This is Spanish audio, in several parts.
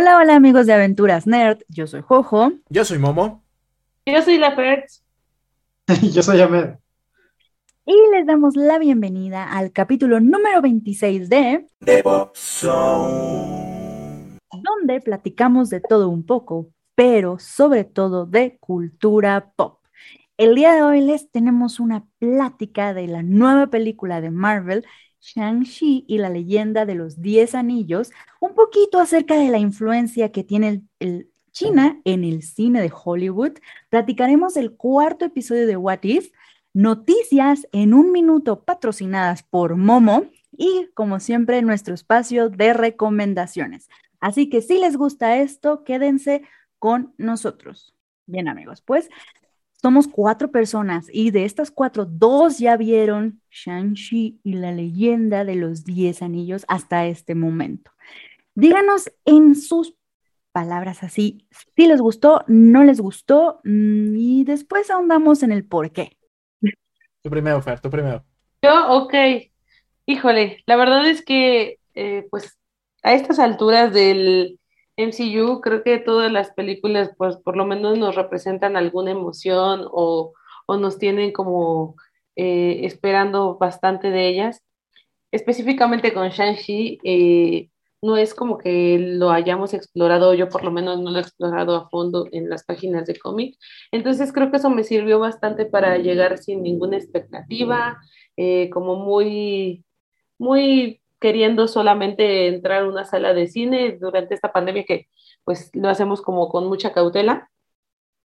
Hola, hola amigos de Aventuras Nerd, yo soy Jojo. Yo soy Momo. Yo soy la yo soy Ahmed. Y les damos la bienvenida al capítulo número 26 de The Pop Zone. Donde platicamos de todo un poco, pero sobre todo de cultura pop. El día de hoy les tenemos una plática de la nueva película de Marvel Shang-Chi y la leyenda de los Diez Anillos, un poquito acerca de la influencia que tiene el, China en el cine de Hollywood. Platicaremos el cuarto episodio de What If, noticias en un minuto patrocinadas por Momo y, como siempre, nuestro espacio de recomendaciones. Así que si les gusta esto, quédense con nosotros. Bien amigos, pues somos cuatro personas y de estas cuatro, dos ya vieron Shang-Chi y la leyenda de los diez anillos hasta este momento. Díganos en sus palabras así, si les gustó, no les gustó mm, y después ahondamos en el por qué. Tu primero, Fer, tu primero. Yo, ok. Híjole, la verdad es que, eh, pues, a estas alturas del, MCU, creo que todas las películas, pues por lo menos nos representan alguna emoción o, nos tienen como eh, esperando bastante de ellas. Específicamente con Shang-Chi, eh, no es como que lo hayamos explorado, yo por lo menos no lo he explorado a fondo en las páginas de cómic. Entonces creo que eso me sirvió bastante para llegar sin ninguna expectativa, eh, como muy, muy queriendo solamente entrar a una sala de cine durante esta pandemia que pues lo hacemos como con mucha cautela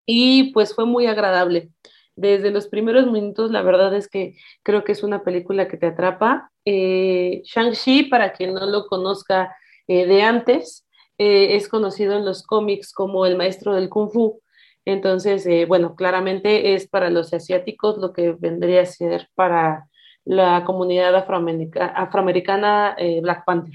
y pues fue muy agradable. Desde los primeros minutos, la verdad es que creo que es una película que te atrapa. Eh, Shang-Chi, para quien no lo conozca eh, de antes, eh, es conocido en los cómics como el maestro del kung fu. Entonces, bueno, claramente es para los asiáticos lo que vendría a ser para la comunidad afroamericana, eh, Black Panther.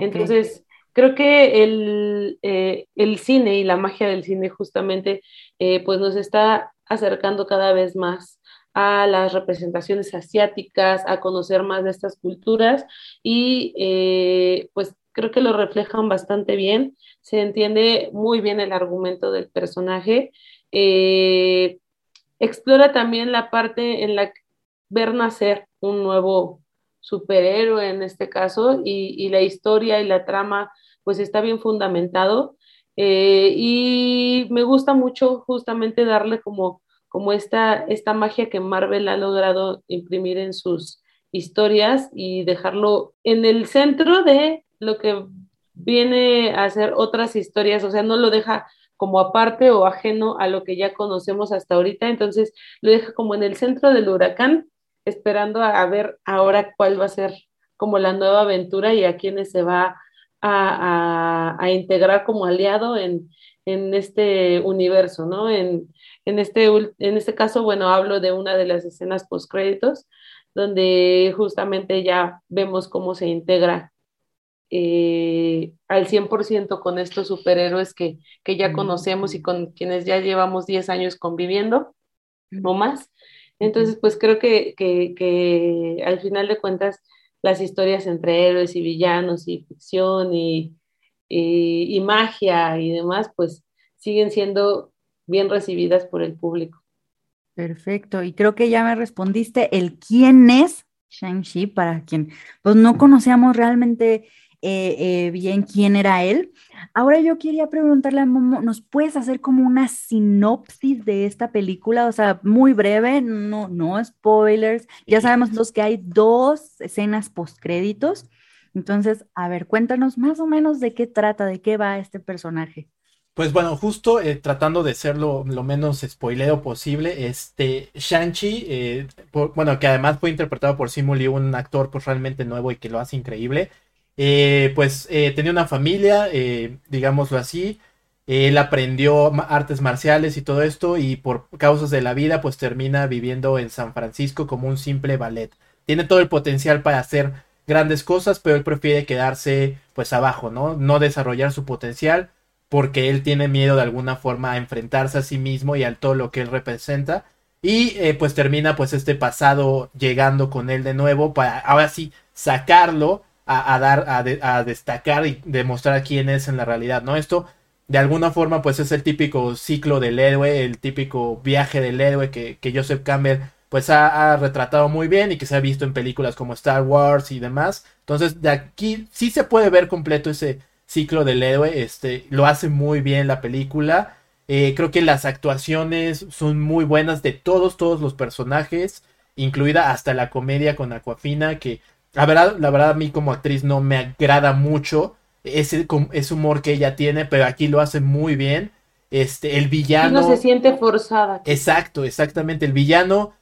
Entonces, creo que el, eh, el, cine y la magia del cine justamente eh, pues nos está acercando cada vez más a las representaciones asiáticas, a conocer más de estas culturas y pues creo que lo reflejan bastante bien, se entiende muy bien el argumento del personaje, explora también la parte en la ver nacer un nuevo superhéroe en este caso y, la historia y la trama pues está bien fundamentado eh, y me gusta mucho justamente darle como, como esta, esta magia que Marvel ha logrado imprimir en sus historias y dejarlo en el centro de lo que viene a ser otras historias, o sea, no lo deja como aparte o ajeno a lo que ya conocemos hasta ahorita, entonces lo deja como en el centro del huracán esperando a, ver ahora cuál va a ser como la nueva aventura y a quiénes se va a, integrar como aliado en, este universo, ¿no? En, este, en este caso, bueno, hablo de una de las escenas post-créditos, donde justamente ya vemos cómo se integra eh, al 100% con estos superhéroes que, que, ya conocemos y con quienes ya llevamos 10 años conviviendo, no más. Entonces, pues creo que, que, al final de cuentas las historias entre héroes y villanos y ficción y, y, magia y demás, pues siguen siendo bien recibidas por el público. Perfecto, y creo que ya me respondiste el quién es Shang-Chi para quien pues no conocíamos realmente eh, eh, bien quién era él. Ahora yo quería preguntarle a Momo, ¿nos puedes hacer como una sinopsis de esta película? O sea, muy breve, no, no spoilers. Ya sabemos los que hay dos escenas postcréditos. Entonces, a ver, cuéntanos más o menos de qué trata, de qué va este personaje. Pues bueno, justo eh, tratando de ser lo, menos spoilero posible, este Shang-Chi, bueno, que además fue interpretado por Simu Liu, un actor pues realmente nuevo y que lo hace increíble. Eh, pues eh, tenía una familia, eh, digámoslo así. Él aprendió artes marciales y todo esto y por causas de la vida pues termina viviendo en San Francisco como un simple ballet. Tiene todo el potencial para hacer grandes cosas, pero él prefiere quedarse pues abajo, ¿no? No desarrollar su potencial porque él tiene miedo de alguna forma a enfrentarse a sí mismo y a todo lo que él representa. Y pues termina pues este pasado llegando con él de nuevo para ahora sí sacarlo a, dar, a, destacar y demostrar quién es en la realidad, ¿no? Esto de alguna forma pues es el típico ciclo del héroe, el típico viaje del héroe que, Joseph Campbell pues ha, retratado muy bien y que se ha visto en películas como Star Wars y demás. Entonces de aquí sí se puede ver completo ese ciclo del héroe, este, lo hace muy bien la película. Eh, creo que las actuaciones son muy buenas de todos, todos los personajes, incluida hasta la comedia con Aquafina, que la verdad, la verdad a mí como actriz no me agrada mucho ese, ese humor que ella tiene, pero aquí lo hace muy bien. Este, el villano. no se siente forzada. Exacto, exactamente. El villano,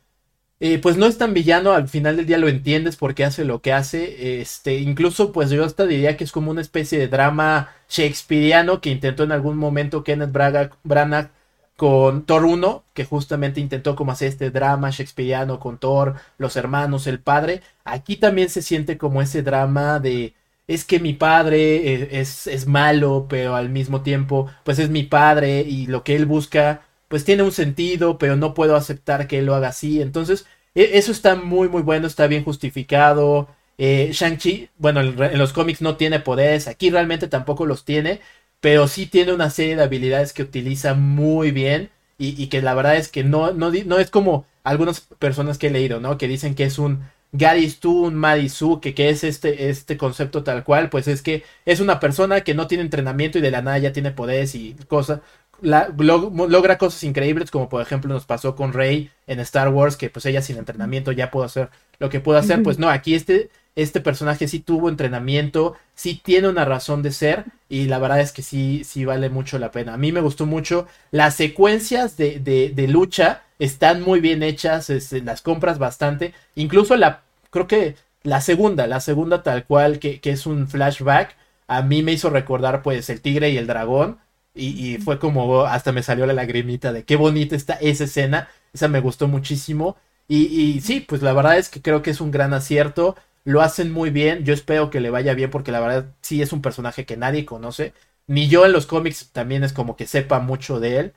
eh, pues no es tan villano, al final del día lo entiendes porque hace lo que hace. Este, incluso, pues yo hasta diría que es como una especie de drama shakespeariano que intentó en algún momento Kenneth Braga, Branagh con Thor 1, que justamente intentó como hacer este drama shakespeariano con Thor, los hermanos, el padre. Aquí también se siente como ese drama de es que mi padre eh, es, es, malo, pero al mismo tiempo, pues es mi padre y lo que él busca, pues tiene un sentido, pero no puedo aceptar que él lo haga así. Entonces, e, eso está muy, muy bueno, está bien justificado. Eh, Shang-Chi, bueno, en los cómics no tiene poderes, aquí realmente tampoco los tiene, pero sí tiene una serie de habilidades que utiliza muy bien y, que la verdad es que no, no, no es como algunas personas que he leído, ¿no? Que dicen que es un Gary Stu, Marisu, que, que es este, este concepto tal cual, pues es que es una persona que no tiene entrenamiento y de la nada ya tiene poderes y cosas, logra cosas increíbles, como por ejemplo nos pasó con Rey en Star Wars, que pues ella sin entrenamiento ya pudo hacer lo que pudo hacer, pues no, aquí este, este personaje sí tuvo entrenamiento, sí tiene una razón de ser y la verdad es que sí, sí vale mucho la pena. A mí me gustó mucho las secuencias de, de, de lucha están muy bien hechas, las compras bastante. Incluso la, creo que la segunda, la segunda tal cual, que, que, es un flashback, a mí me hizo recordar pues el tigre y el dragón. Y, fue como, hasta me salió la lagrimita de qué bonita está esa escena. Esa me gustó muchísimo. Y, y sí, pues la verdad es que creo que es un gran acierto. Lo hacen muy bien. Yo espero que le vaya bien porque la verdad sí es un personaje que nadie conoce. Ni yo en los cómics también es como que sepa mucho de él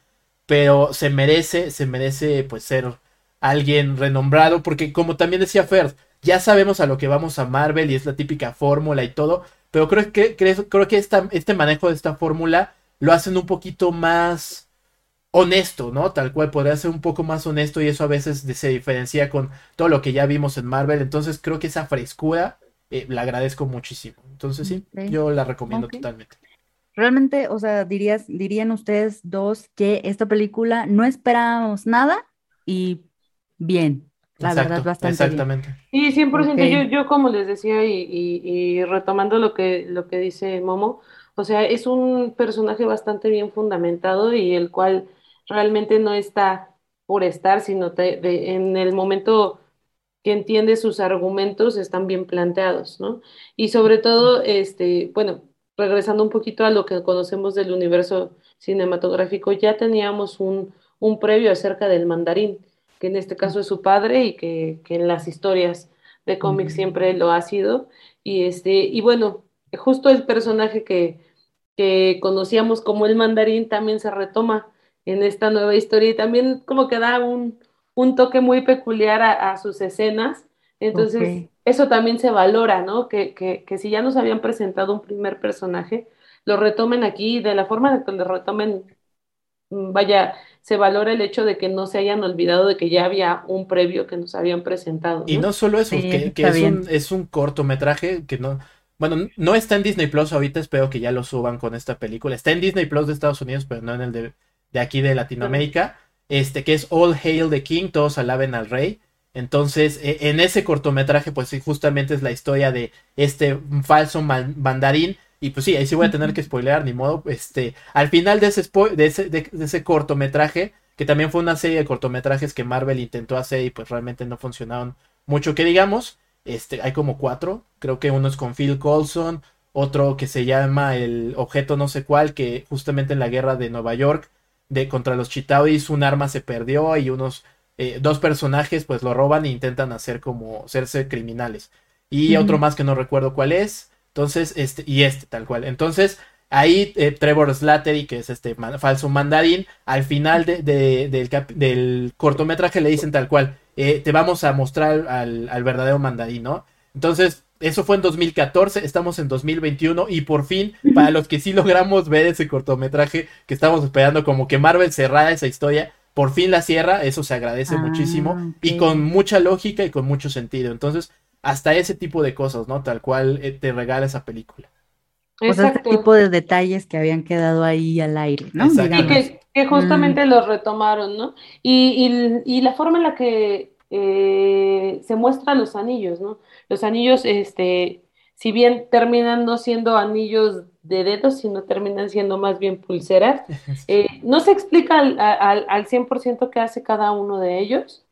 pero se merece, se merece pues ser alguien renombrado, porque como también decía Fer, ya sabemos a lo que vamos a Marvel y es la típica fórmula y todo, pero creo que, creo, creo que este manejo de esta fórmula lo hacen un poquito más honesto, ¿no? Tal cual podría ser un poco más honesto y eso a veces se diferencia con todo lo que ya vimos en Marvel, entonces creo que esa frescura eh, la agradezco muchísimo, entonces sí, yo la recomiendo totalmente. Realmente, o sea, dirías, dirían ustedes dos que esta película no esperábamos nada y bien. La verdad, bastante exactamente. Bien. Sí, 100%. Yo, yo como les decía y, y, retomando lo que, lo que dice Momo, o sea, es un personaje bastante bien fundamentado y el cual realmente no está por estar, sino en el momento que entiende sus argumentos están bien planteados, ¿no? Y sobre todo, este, bueno, regresando un poquito a lo que conocemos del universo cinematográfico, ya teníamos un, un previo acerca del mandarín, que en este caso es su padre y que, que en las historias de cómics siempre lo ha sido. Y, este, y bueno, justo el personaje que, que conocíamos como el mandarín también se retoma en esta nueva historia y también como que da un, un toque muy peculiar a, sus escenas. Entonces, eso también se valora, ¿no? Que, que, que, si ya nos habían presentado un primer personaje, lo retomen aquí, de la forma en que lo retomen, mm, vaya, se valora el hecho de que no se hayan olvidado de que ya había un previo que nos habían presentado. Y no solo eso, que, es, un, es, un, cortometraje que no... Bueno, no está en Disney Plus ahorita, espero que ya lo suban con esta película. Está en Disney Plus de Estados Unidos, pero no en el de, de aquí de Latinoamérica. Este, que es All Hail the King, todos alaben al rey. Entonces, e, en ese cortometraje, pues justamente es la historia de este falso mandarín. Y pues sí, ahí sí voy a tener que spoilear, ni modo. Este, al final de ese, de ese, de, ese cortometraje, que también fue una serie de cortometrajes que Marvel intentó hacer y pues realmente no funcionaron mucho que digamos. Este, hay como cuatro. Creo que uno es con Phil Coulson, otro que se llama El objeto no sé cuál, que justamente en la guerra de Nueva York de contra los Chitauris un arma se perdió y unos eh, dos personajes pues lo roban e intentan hacer como serse criminales. Y otro más que no recuerdo cuál es. Entonces, este, y este tal cual. Entonces, ahí eh, Trevor Slattery, que es este falso mandarín, al final de, del, cortometraje le dicen tal cual, eh, te vamos a mostrar al, verdadero mandarín, ¿no? Entonces, eso fue en 2014, estamos en 2021 y por fin, para los que sí logramos ver ese cortometraje que estamos esperando, como que Marvel cerrara esa historia, por fin la cierra, eso se agradece Ah, muchísimo y con mucha lógica y con mucho sentido. Entonces, hasta ese tipo de cosas, ¿no? Tal cual eh, te regala esa película. O sea, este Exacto. tipo de detalles que habían quedado ahí al aire, ¿no? Exacto. Y que, que justamente los retomaron, ¿no? Y, y, y la forma en la que eh, se muestran los anillos, ¿no? Los anillos, este, si bien terminan no siendo anillos de dedos, sino terminan siendo más bien pulseras, eh, no se explica al, al, al 100% qué hace cada uno de ellos,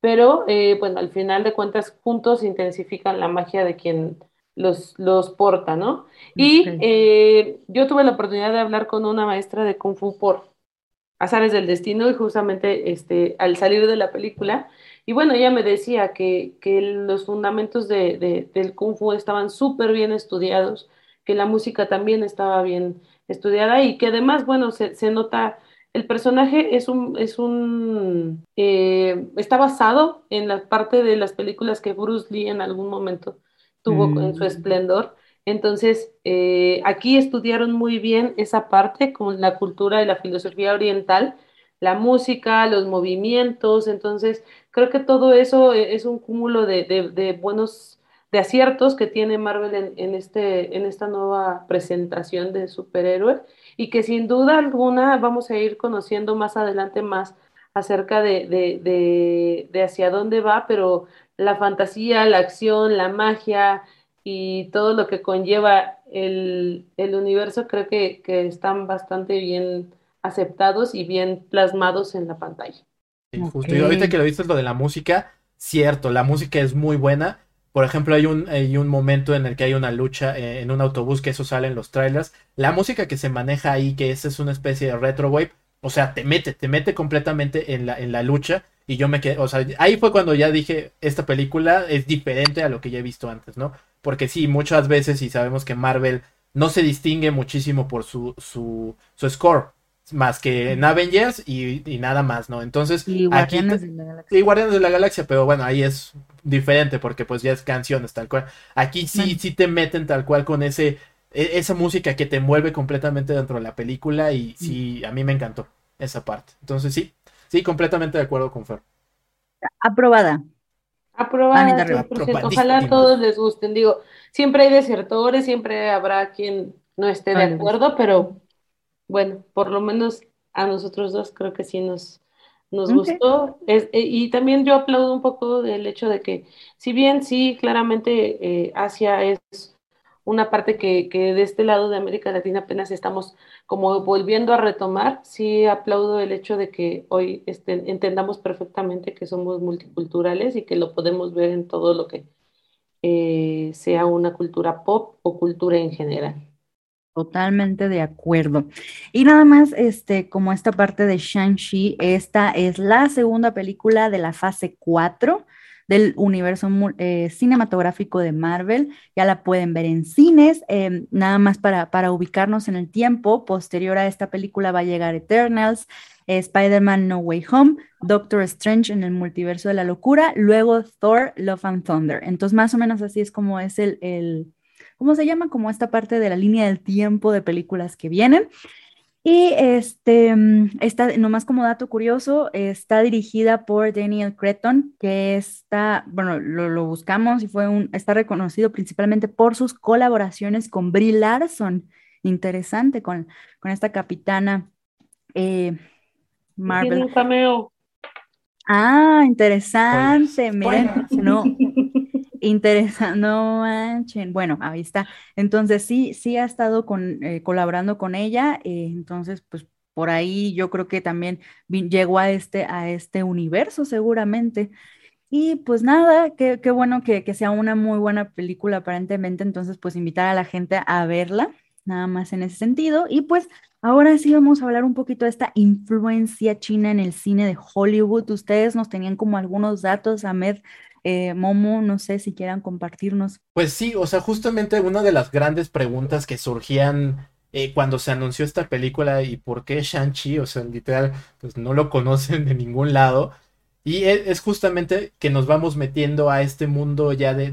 pero eh, bueno, al final de cuentas juntos intensifican la magia de quien los, los porta, ¿no? Y eh, yo tuve la oportunidad de hablar con una maestra de Kung Fu por azares del destino y justamente este, al salir de la película, y bueno, ella me decía que, que los fundamentos de, de- del Kung Fu estaban súper bien estudiados, que la música también estaba bien estudiada y que además, bueno, se, se nota, el personaje es un, es un, eh, está basado en la parte de las películas que Bruce Lee en algún momento tuvo en su Mm. esplendor. Entonces, eh, aquí estudiaron muy bien esa parte con la cultura y la filosofía oriental, la música, los movimientos. Entonces, creo que todo eso eh, es un cúmulo de, de- buenos, de aciertos que tiene Marvel en, en este, en esta nueva presentación de superhéroe y que sin duda alguna vamos a ir conociendo más adelante más acerca de, de, de, de hacia dónde va, pero la fantasía, la acción, la magia y todo lo que conlleva el, el universo, creo que, que están bastante bien aceptados y bien plasmados en la pantalla. Sí, justo. Ok. Y ahorita que lo viste lo de la música, cierto, la música es muy buena. Por ejemplo, hay un, hay un momento en el que hay una lucha eh, en un autobús, que eso sale en los trailers. La música que se maneja ahí, que esa es una especie de retro wave, o sea, te mete, te mete completamente en la, en la lucha. Y yo me quedé, o sea, ahí fue cuando ya dije, esta película es diferente a lo que ya he visto antes, ¿no? Porque sí, muchas veces, y sabemos que Marvel no se distingue muchísimo por su, su, su score, más que en Avengers y, y nada más, ¿no? Entonces, Y aquí Guardianes te- de la Galaxia. Sí, Guardianes de la Galaxia, pero bueno, ahí es diferente porque pues ya es canciones tal cual. Aquí sí, sí te meten tal cual con ese, e- esa música que te envuelve completamente dentro de la película y sí, a mí me encantó esa parte. Entonces sí, sí, completamente de acuerdo con Fer. Aprobada. Aprobada, Manita arriba. 100%. Ojalá a todos les gusten. Digo, siempre hay desertores, siempre habrá quien no esté de acuerdo, pero bueno, por lo menos a nosotros dos creo que sí nos, nos gustó. Es- eh, y también yo aplaudo un poco del hecho de que, si bien sí, claramente eh, Asia es una parte que, que de este lado de América Latina apenas estamos como volviendo a retomar, sí aplaudo el hecho de que hoy este, entendamos perfectamente que somos multiculturales y que lo podemos ver en todo lo que eh, sea una cultura pop o cultura en general. Totalmente de acuerdo. Y nada más, este, como esta parte de Shang-Chi, esta es la segunda película de la fase 4 del universo eh, cinematográfico de Marvel. Ya la pueden ver en cines. eh, nada más para, para ubicarnos en el tiempo, posterior a esta película va a llegar Eternals, Spider-Man No Way Home, Doctor Strange en el multiverso de la locura, luego Thor, Love and Thunder. Entonces, más o menos así es como es el, el ¿cómo se llama? Como esta parte de la línea del tiempo de películas que vienen. Y este, mm, está, nomás como dato curioso, está dirigida por Daniel Cretton, que está, bueno, lo, lo buscamos y fue un, está reconocido principalmente por sus colaboraciones con Brie Larson. Interesante, con, con esta capitana eh, Tiene Marvel. un cameo. Ah, interesante, miren, no, interesante, no manchen. Bueno, ahí está. Entonces sí, sí ha estado eh, colaborando con ella, eh, entonces pues por ahí yo creo que también llegó a este, a este universo seguramente. Y pues nada, qué, qué bueno que, que sea una muy buena película aparentemente, entonces pues invitar a la gente a verla, nada más en ese sentido. Y pues ahora sí vamos a hablar un poquito de esta influencia china en el cine de Hollywood. Ustedes nos tenían como algunos datos, Ahmed, eh, Momo, no sé si quieran compartirnos. Pues sí, o sea, justamente una de las grandes preguntas que surgían eh, cuando se anunció esta película y por qué Shang-Chi, o sea, literal, pues no lo conocen de ningún lado. Y e, es, justamente que nos vamos metiendo a este mundo ya de,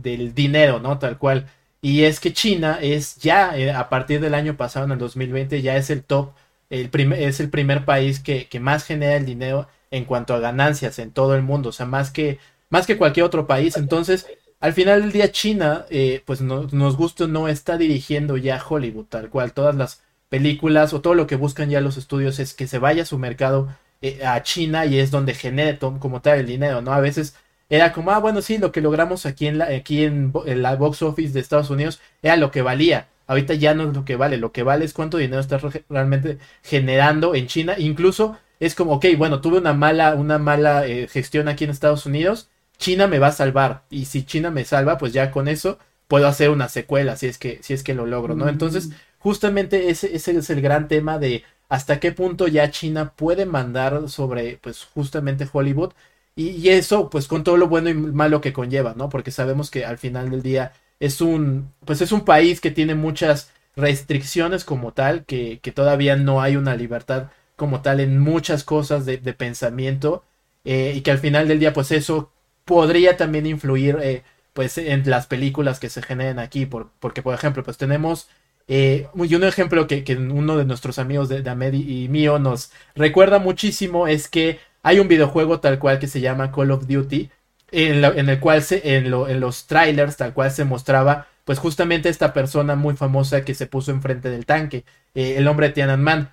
del dinero, ¿no? Tal cual. Y es que China es ya, eh, a partir del año pasado, en el 2020, ya es el top, el es el primer país que, que, más genera el dinero en cuanto a ganancias en todo el mundo, o sea, más que, más que cualquier otro país. Entonces, al final del día, China, eh, pues no, nos gusta no está dirigiendo ya Hollywood, tal cual. Todas las películas o todo lo que buscan ya los estudios es que se vaya su mercado eh, a China y es donde genere como tal el dinero, ¿no? A veces era como, ah, bueno, sí, lo que logramos aquí en la, aquí en, la box office de Estados Unidos era lo que valía. Ahorita ya no es lo que vale, lo que vale es cuánto dinero estás realmente generando en China. Incluso es como, ok, bueno, tuve una mala, una mala eh, gestión aquí en Estados Unidos, China me va a salvar. Y si China me salva, pues ya con eso puedo hacer una secuela, si es que, si es que lo logro, ¿no? Entonces, mm. justamente ese, ese es el gran tema de hasta qué punto ya China puede mandar sobre, pues, justamente Hollywood y, eso, pues con todo lo bueno y malo que conlleva, ¿no? Porque sabemos que al final del día es un, pues es un país que tiene muchas restricciones como tal, que, que todavía no hay una libertad como tal en muchas cosas de, pensamiento, eh, y que al final del día, pues eso podría también influir, eh, pues en las películas que se generen aquí, por, porque por ejemplo, pues tenemos eh, y un ejemplo que, que, uno de nuestros amigos de, de y mío nos recuerda muchísimo es que hay un videojuego tal cual que se llama Call of Duty, en, el cual se, en, los trailers tal cual se mostraba, pues justamente esta persona muy famosa que se puso enfrente del tanque, eh, el hombre de Tiananmen.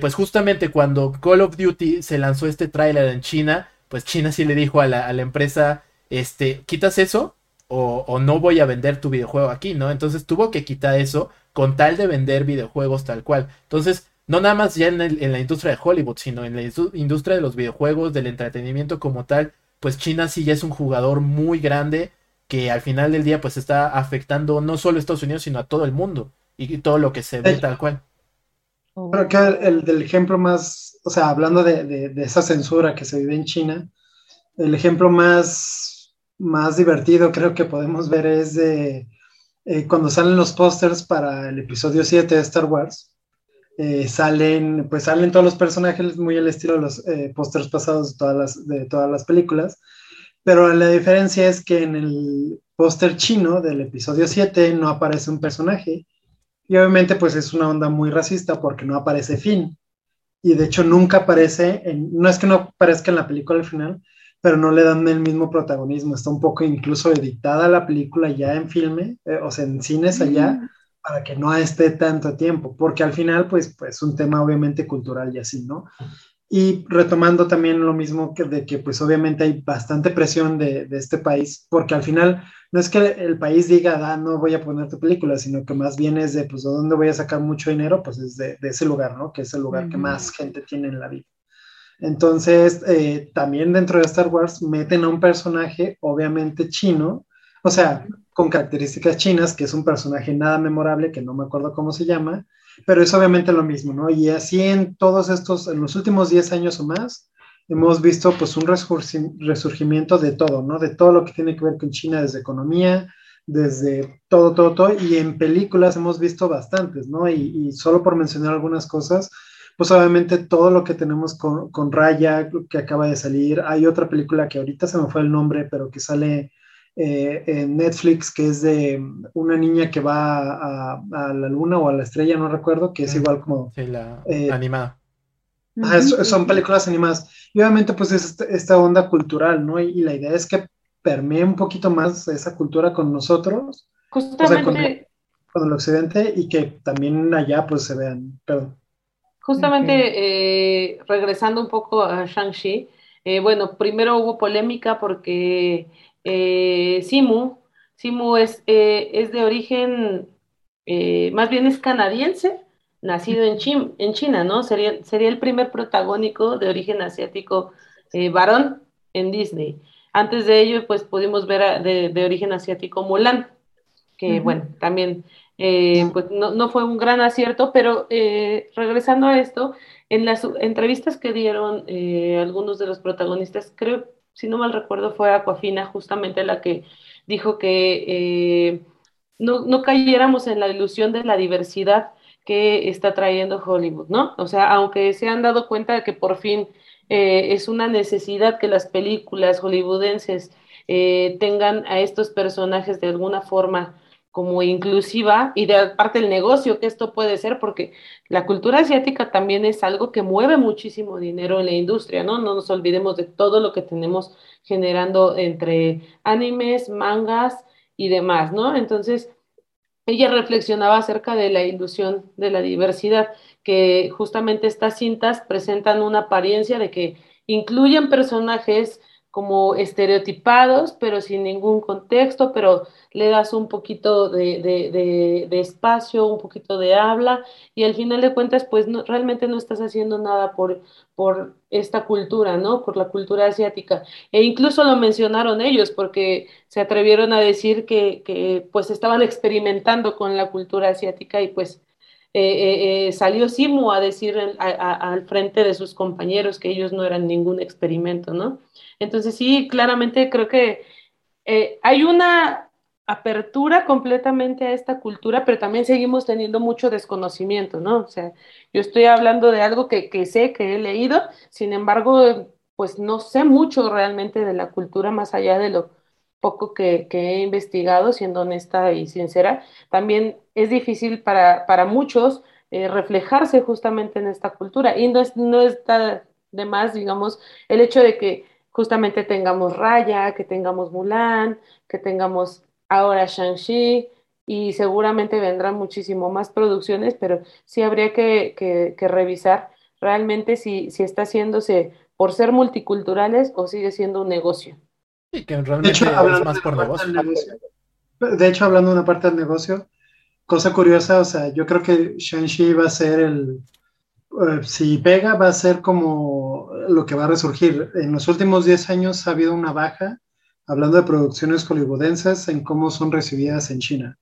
Pues justamente cuando Call of Duty se lanzó este trailer en China, pues China sí le dijo a la, empresa, este, quitas eso o, o, no voy a vender tu videojuego aquí, ¿no? Entonces tuvo que quitar eso con tal de vender videojuegos tal cual. Entonces, no nada más ya en, la industria de Hollywood, sino en la industria de los videojuegos, del entretenimiento como tal, pues China sí ya es un jugador muy grande que al final del día pues está afectando no solo a Estados Unidos, sino a todo el mundo y todo lo que se ve tal cual. Creo que el, del ejemplo más, o sea, hablando de, esa censura que se vive en China, el ejemplo más, más divertido creo que podemos ver es de eh, cuando salen los pósters para el episodio 7 de Star Wars eh, salen, pues salen todos los personajes muy al estilo de los eh, pósters pasados de todas, las, de todas las películas, pero la diferencia es que en el póster chino del episodio 7 no aparece un personaje y obviamente pues es una onda muy racista porque no aparece Finn y de hecho nunca aparece, en, no es que no aparezca en la película al final, pero no le dan el mismo protagonismo, está un poco incluso editada la película ya en filme, eh, o sea, en cines allá. Mm para que no esté tanto tiempo, porque al final, pues, pues, un tema obviamente cultural y así, ¿no? Y retomando también lo mismo que de que, pues, obviamente hay bastante presión de, de este país, porque al final no es que el país diga, ah, no voy a poner tu película, sino que más bien es de, pues, ¿de dónde voy a sacar mucho dinero? Pues es de, de ese lugar, ¿no? Que es el lugar que más gente tiene en la vida. Entonces, eh, también dentro de Star Wars meten a un personaje, obviamente chino, o sea, con características chinas, que es un personaje nada memorable, que no me acuerdo cómo se llama, pero es obviamente lo mismo, ¿no? Y así en todos estos, en los últimos 10 años o más, hemos visto pues un resurgimiento de todo, ¿no? De todo lo que tiene que ver con China, desde economía, desde todo, todo, todo, y en películas hemos visto bastantes, ¿no? Y, solo por mencionar algunas cosas, pues obviamente todo lo que tenemos con, con Raya, que acaba de salir, hay otra película que ahorita se me fue el nombre, pero que sale eh, en Netflix, que es de una niña que va a, la luna o a la estrella, no recuerdo, que es igual como... Sí, la eh, animada. son películas animadas. Y obviamente pues es este, esta, onda cultural, ¿no? Y, la idea es que permee un poquito más esa cultura con nosotros, Justamente... con, el occidente y que también allá pues se vean, perdón. Justamente eh, regresando un poco a Shang-Chi, bueno, primero hubo polémica porque eh, Simu. Simu es, eh, es de origen, eh, más bien es canadiense, nacido en, en China, ¿no? Sería, sería el primer protagónico de origen asiático varón en Disney. Antes de ello, pues pudimos ver de, origen asiático Mulan, que bueno, también pues no, no, fue un gran acierto, pero regresando a esto, en las entrevistas que dieron algunos de los protagonistas, creo si no mal recuerdo, fue Aquafina justamente la que dijo que eh, no, cayéramos en la ilusión de la diversidad que está trayendo Hollywood, ¿no? O sea, aunque se han dado cuenta de que por fin eh, es una necesidad que las películas hollywoodenses eh, tengan a estos personajes de alguna forma como inclusiva y de parte del negocio que esto puede ser, porque la cultura asiática también es algo que mueve muchísimo dinero en la industria, ¿no? No nos olvidemos de todo lo que tenemos generando entre animes, mangas y demás, ¿no? Entonces, ella reflexionaba acerca de la ilusión de la diversidad, que justamente estas cintas presentan una apariencia de que incluyen personajes como estereotipados, pero sin ningún contexto, pero le das un poquito de, espacio, un poquito de habla, y al final de cuentas, pues no, realmente no estás haciendo nada por, por esta cultura, ¿no? Por la cultura asiática. E incluso lo mencionaron ellos, porque se atrevieron a decir que, que pues estaban experimentando con la cultura asiática y pues eh, eh, eh, salió Simu a decir al frente de sus compañeros que ellos no eran ningún experimento, ¿no? Entonces sí, claramente creo que hay una apertura completamente a esta cultura, pero también seguimos teniendo mucho desconocimiento, ¿no? O sea, yo estoy hablando de algo que, que sé, que he leído, sin embargo, pues no sé mucho realmente de la cultura más allá de lo poco que, he investigado, siendo honesta y sincera, también es difícil para, para muchos eh, reflejarse justamente en esta cultura. Y no, es, no está de más, digamos, el hecho de que justamente tengamos Raya, que tengamos Mulan, que tengamos ahora Shang-Chi, y seguramente vendrán muchísimo más producciones, pero sí habría que, que, revisar realmente si, si está haciéndose por ser multiculturales o sigue siendo un negocio de hecho, hablando más por negocio. De hecho, hablando de una parte del negocio, cosa curiosa, o sea, yo creo que Shang-Chi va a ser el, eh, si pega, va a ser como lo que va a resurgir. En los últimos 10 años ha habido una baja, hablando de producciones hollywoodenses, en cómo son recibidas en China.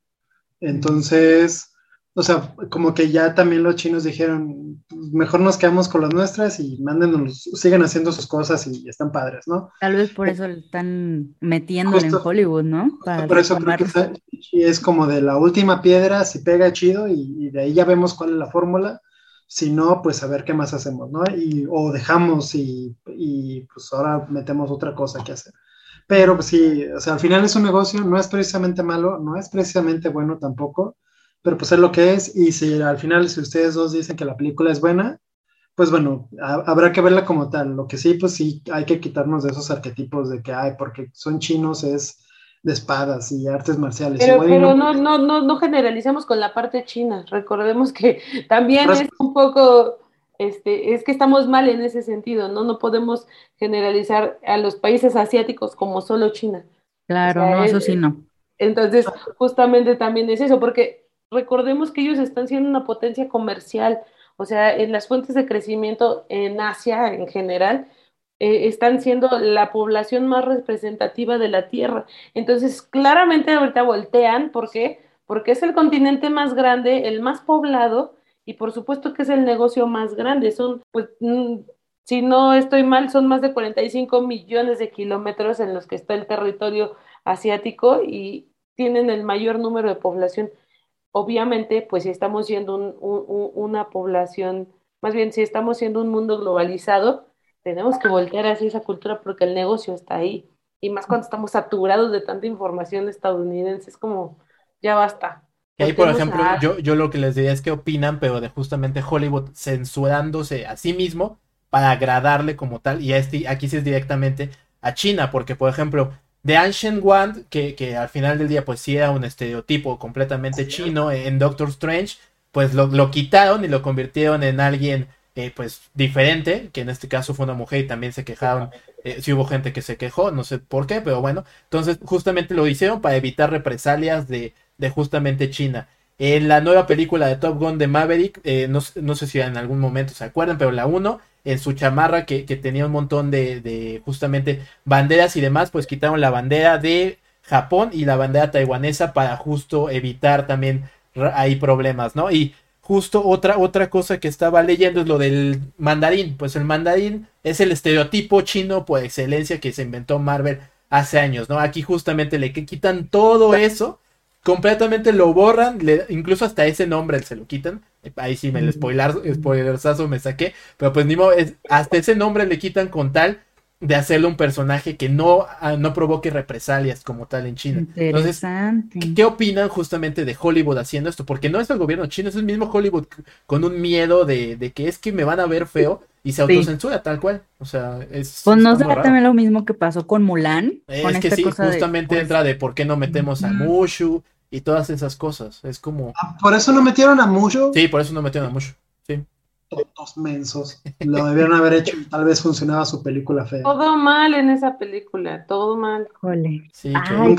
Entonces, o sea, como que ya también los chinos dijeron, mejor nos quedamos con las nuestras y mándenos, siguen haciendo sus cosas y están padres, ¿no? Tal vez por eso están metiendo en Hollywood, ¿no? por eso creo que es como de la última piedra, si pega chido y, de ahí ya vemos cuál es la fórmula. Si no, pues a ver qué más hacemos, ¿no? Y, o dejamos y, y pues ahora metemos otra cosa que hacer. Pero pues sí, o sea, al final es un negocio, no es precisamente malo, no es precisamente bueno tampoco pero pues es lo que es y si al final si ustedes dos dicen que la película es buena, pues bueno, habrá que verla como tal. Lo que sí, pues sí, hay que quitarnos de esos arquetipos de que, ay, porque son chinos es de espadas y artes marciales. Pero, pero no, no, no, no generalicemos con la parte china. Recordemos que también es un poco, este, es que estamos mal en ese sentido, ¿no? No podemos generalizar a los países asiáticos como solo China. Claro, no, eso sí no. Entonces, justamente también es eso, porque recordemos que ellos están siendo una potencia comercial, o sea, en las fuentes de crecimiento en Asia en general, eh, están siendo la población más representativa de la Tierra. Entonces, claramente ahorita voltean, ¿por qué? Porque es el continente más grande, el más poblado, y por supuesto que es el negocio más grande. Son, pues, mm, si no estoy mal, son más de 45 millones de kilómetros en los que está el territorio asiático y tienen el mayor número de población obviamente, pues si estamos siendo una población, más bien si estamos siendo un mundo globalizado, tenemos que voltear hacia esa cultura porque el negocio está ahí. Y más cuando estamos saturados de tanta información estadounidense, es como, ya basta. Y ahí, por ejemplo, yo, yo lo que les diría es que opinan, pero de justamente Hollywood censurándose a sí mismo para agradarle como tal. Y este, aquí sí es directamente a China, porque, por ejemplo, de Ancient One, que, que, al final del día pues sí era un estereotipo completamente chino en Doctor Strange, pues lo, lo, quitaron y lo convirtieron en alguien eh, pues diferente, que en este caso fue una mujer y también se quejaron, eh, sí hubo gente que se quejó, no sé por qué, pero bueno, entonces justamente lo hicieron para evitar represalias de, de justamente China. En la nueva película de Top Gun de Maverick, eh, no, no, sé si en algún momento se acuerdan, pero la 1 en su chamarra que, tenía un montón de, justamente banderas y demás, pues quitaron la bandera de Japón y la bandera taiwanesa para justo evitar también ahí problemas, ¿no? Y justo otra, otra cosa que estaba leyendo es lo del mandarín, pues el mandarín es el estereotipo chino por excelencia que se inventó Marvel hace años, ¿no? Aquí justamente le quitan todo eso, completamente lo borran, incluso hasta ese nombre se lo quitan, Ahí sí me el spoiler, spoilersazo me saqué. Pero pues ni modo, hasta ese nombre le quitan con tal de hacerle un personaje que no, ah, no provoque represalias como tal en China. Entonces, ¿qué, opinan justamente de Hollywood haciendo esto? Porque no es el gobierno chino, es el mismo Hollywood con un miedo de, que es que me van a ver feo y se autocensura tal cual. O sea, es. Pues no será también lo mismo que pasó con Mulan. Es que sí, justamente pues, entra de por qué no metemos a Mushu y todas esas cosas. Es como. Ah, ¿Por eso no metieron a Mushu? Sí, por eso no metieron a Mushu. Sí tontos mensos. Lo debieron haber hecho y tal vez funcionaba su película fea. Todo mal en esa película, todo mal. Ay,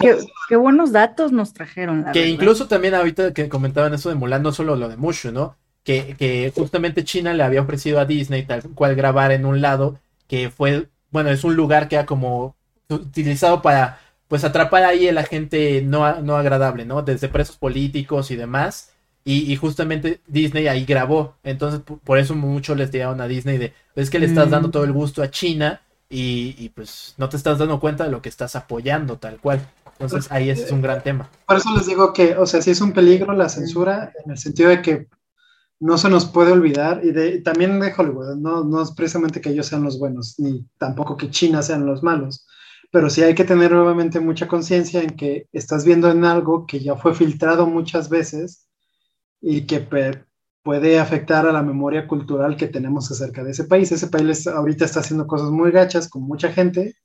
qué, buenos datos nos trajeron. que incluso también ahorita que comentaban eso de Mulan, no solo lo de Mushu, ¿no? Que, que justamente China le había ofrecido a Disney tal cual grabar en un lado, que fue, bueno, es un lugar que ha como utilizado para pues atrapar ahí a la gente no, no agradable, ¿no? Desde presos políticos y demás y, justamente Disney ahí grabó. Entonces, por eso mucho les dieron a Disney de, es que le estás dando mm. todo el gusto a China y, pues no te estás dando cuenta de lo que estás apoyando tal cual. Entonces ahí ese es un gran tema. Por eso les digo que, o sea, sí es un peligro la censura en el sentido de que no se nos puede olvidar y de, también de Hollywood, no, no es precisamente que ellos sean los buenos, ni tampoco que China sean los malos, pero sí hay que tener nuevamente mucha conciencia en que estás viendo en algo que ya fue filtrado muchas veces y que puede afectar a la memoria cultural que tenemos acerca de ese país. Ese país ahorita está haciendo cosas muy gachas con mucha gente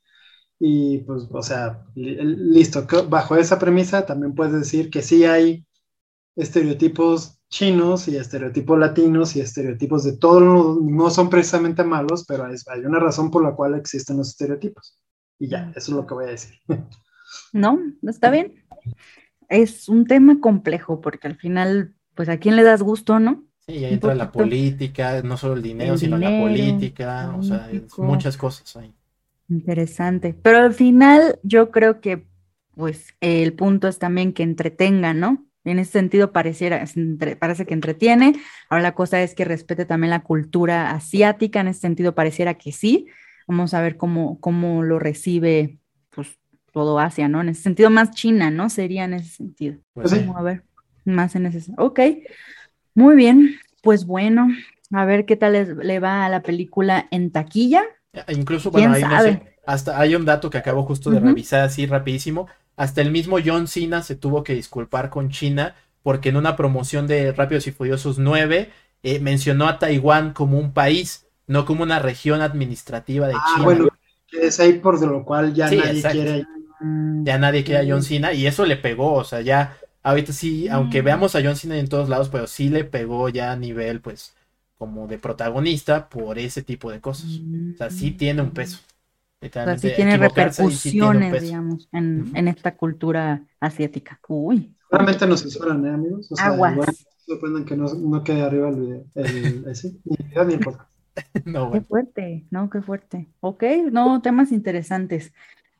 y pues, o sea, listo, bajo esa premisa también puedes decir que sí hay estereotipos chinos y estereotipos latinos y estereotipos de todo, no son precisamente malos, pero hay una razón por la cual existen los estereotipos. Y ya, eso es lo que voy a decir. No, está bien. Es un tema complejo porque al final pues a quién le das gusto, ¿no? Sí, ahí entra la política, no solo el dinero, sino la política, o sea, muchas cosas ahí. Interesante. Pero al final yo creo que pues el punto es también que entretenga, ¿no? En ese sentido pareciera, parece que entretiene. Ahora la cosa es que respete también la cultura asiática, en ese sentido pareciera que sí. Vamos a ver cómo, cómo lo recibe pues todo Asia, ¿no? En ese sentido más China, ¿no? Sería en ese sentido. Pues Vamos a ver más en ese. Ok, muy bien. Pues bueno, a ver qué tal le va a la película en taquilla. Incluso, bueno, ahí no sé, hasta hay un dato que acabo justo de revisar así rapidísimo. Hasta el mismo John Cena se tuvo que disculpar con China porque en una promoción de Rápidos y Furiosos 9 eh, mencionó a Taiwán como un país, no como una región administrativa de ah, China. Bueno, es ahí por lo cual ya nadie quiere. Ya nadie quiere a John Cena y eso le pegó, o sea, ya Ahorita sí, aunque mm. veamos a John Cena en todos lados, pero sí le pegó ya a nivel, pues, como de protagonista por ese tipo de cosas. O sea, sí tiene un peso. O sea, sí tiene repercusiones, digamos, en, esta cultura asiática. Uy. Seguramente nos censuran, ¿eh, amigos? O sea, Aguas. sorprenden que no, no, quede arriba el video. El, ese, ni ni el podcast. no, Qué fuerte, no, qué fuerte. Ok, no, temas interesantes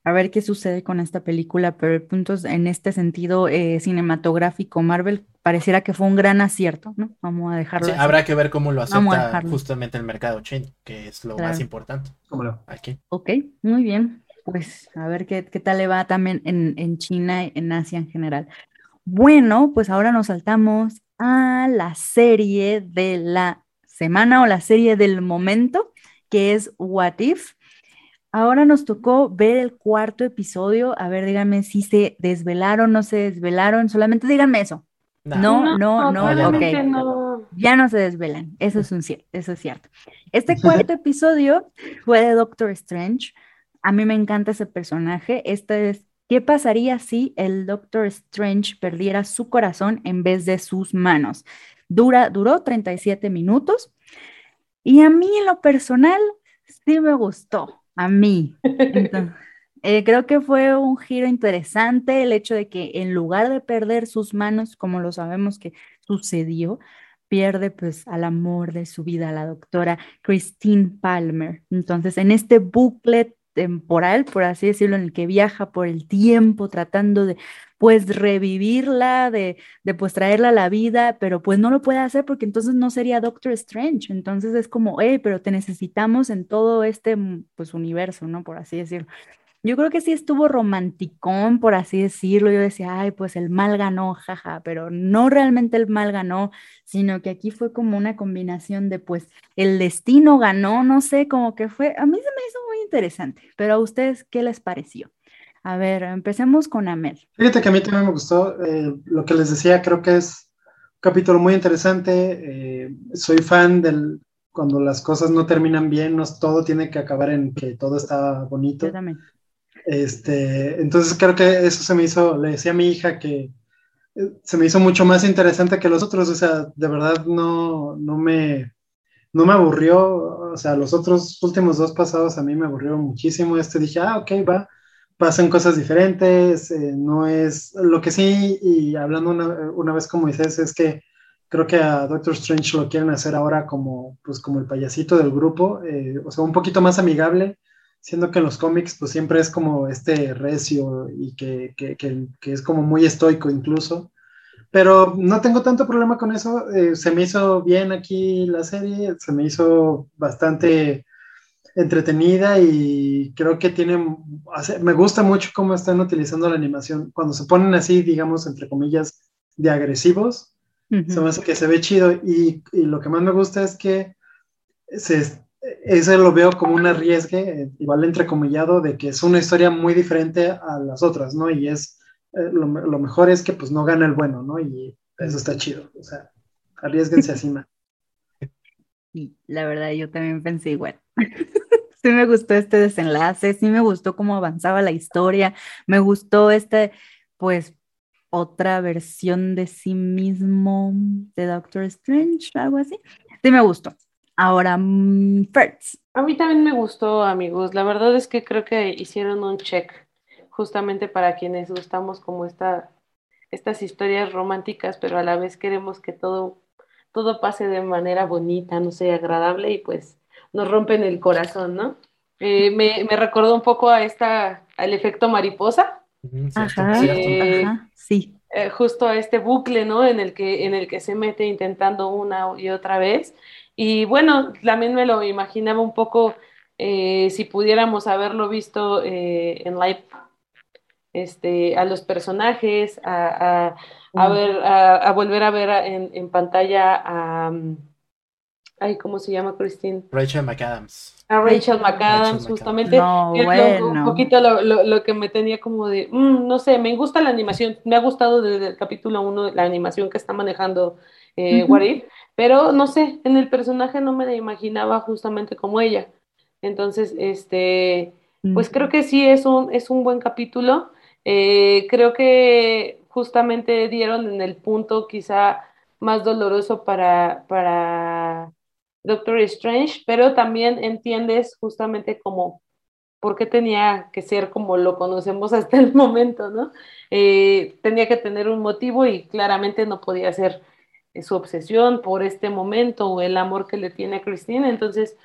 a ver qué sucede con esta película, pero el punto es, en este sentido eh, cinematográfico, Marvel pareciera que fue un gran acierto, ¿no? Vamos a dejarlo. Sí, habrá que ver cómo lo acepta justamente el mercado chino, que es lo más importante. ¿Cómo Aquí. Ok, muy bien. Pues a ver qué, qué tal le va también en, en China y en Asia en general. Bueno, pues ahora nos saltamos a la serie de la semana o la serie del momento, que es What If. Ahora nos tocó ver el cuarto episodio. A ver, díganme si se desvelaron, no se desvelaron. Solamente díganme eso. No, no, no, ok. Ya no se desvelan. Eso es, un, eso es cierto. Este cuarto episodio fue de Doctor Strange. A mí me encanta ese personaje. Este es, ¿qué pasaría si el Doctor Strange perdiera su corazón en vez de sus manos? Dura, duró 37 minutos. Y a mí en lo personal sí me gustó a mí. Eh, creo que fue un giro interesante el hecho de que en lugar de perder sus manos, como lo sabemos que sucedió, pierde pues al amor de su vida, la doctora Christine Palmer. Entonces, en este bucle temporal, por así decirlo, en el que viaja por el tiempo tratando de pues revivirla, de, de pues traerla a la vida, pero pues no lo puede hacer porque entonces no sería Doctor Strange. Entonces es como, hey, pero te necesitamos en todo este mm, pues universo, ¿no? Por así decirlo. Yo creo que sí estuvo romanticón, por así decirlo. Yo decía, ay, pues el mal ganó, jaja, pero no realmente el mal ganó, sino que aquí fue como una combinación de, pues, el destino ganó, no sé, como que fue, a mí se me hizo muy interesante, pero a ustedes, ¿qué les pareció? A ver, empecemos con Amel. Fíjate que a mí también me gustó eh, lo que les decía, creo que es un capítulo muy interesante. Eh, soy fan del cuando las cosas no terminan bien, no, todo tiene que acabar en que todo está bonito. Yo también. Este, entonces creo que eso se me hizo, le decía a mi hija que eh, se me hizo mucho más interesante que los otros, o sea, de verdad no, no me, no me aburrió, o sea, los otros últimos dos pasados a mí me aburrió muchísimo, este dije, ah, ok, va, pasan cosas diferentes, eh, no es, lo que sí, y hablando una, vez como dices, es que creo que a Doctor Strange lo quieren hacer ahora como, pues, como el payasito del grupo, eh, o sea, un poquito más amigable, siendo que en los cómics, pues siempre es como este recio y que, que, que, es como muy estoico incluso. Pero no tengo tanto problema con eso, eh, se me hizo bien aquí la serie, se me hizo bastante entretenida y creo que tiene, me gusta mucho cómo están utilizando la animación. Cuando se ponen así, digamos, entre comillas, de agresivos, se me hace que se ve chido y, y, lo que más me gusta es que se, ese lo veo como un arriesgue, igual entrecomillado, de que es una historia muy diferente a las otras, ¿no? Y es, eh, lo, mejor es que pues no gana el bueno, ¿no? Y eso está chido, o sea, arriesguense así, la verdad, yo también pensé igual. sí me gustó este desenlace, sí me gustó cómo avanzaba la historia, me gustó este, pues, otra versión de sí mismo de Doctor Strange, algo así. Sí me gustó. Ahora, mm, Fertz. A mí también me gustó, amigos. La verdad es que creo que hicieron un check justamente para quienes gustamos como esta, estas historias románticas, pero a la vez queremos que todo, todo pase de manera bonita, no sé, agradable y pues nos rompen el corazón, ¿no? Eh, me, me, recordó un poco a esta, al efecto mariposa. Ajá, eh, ajá, sí. Eh, justo a este bucle, ¿no? En el que, en el que se mete intentando una y otra vez. Y bueno, también me lo imaginaba un poco eh, si pudiéramos haberlo visto eh, en live, este, a los personajes, a, a, ver, a, volver a ver en, en pantalla a... Mm, ay, ¿cómo se llama, Christine? Rachel McAdams. A Rachel McAdams, justamente. un poquito lo, lo, que me tenía como de, mm, no sé, me gusta la animación, me ha gustado desde el capítulo 1 la animación que está manejando eh, pero no sé, en el personaje no me la imaginaba justamente como ella. Entonces, este, pues creo que sí es un, es un buen capítulo. Eh, creo que justamente dieron en el punto quizá más doloroso para, para Doctor Strange, pero también entiendes justamente como por qué tenía que ser como lo conocemos hasta el momento, ¿no? Eh, tenía que tener un motivo y claramente no podía ser su obsesión por este momento o el amor que le tiene a Cristina. Entonces,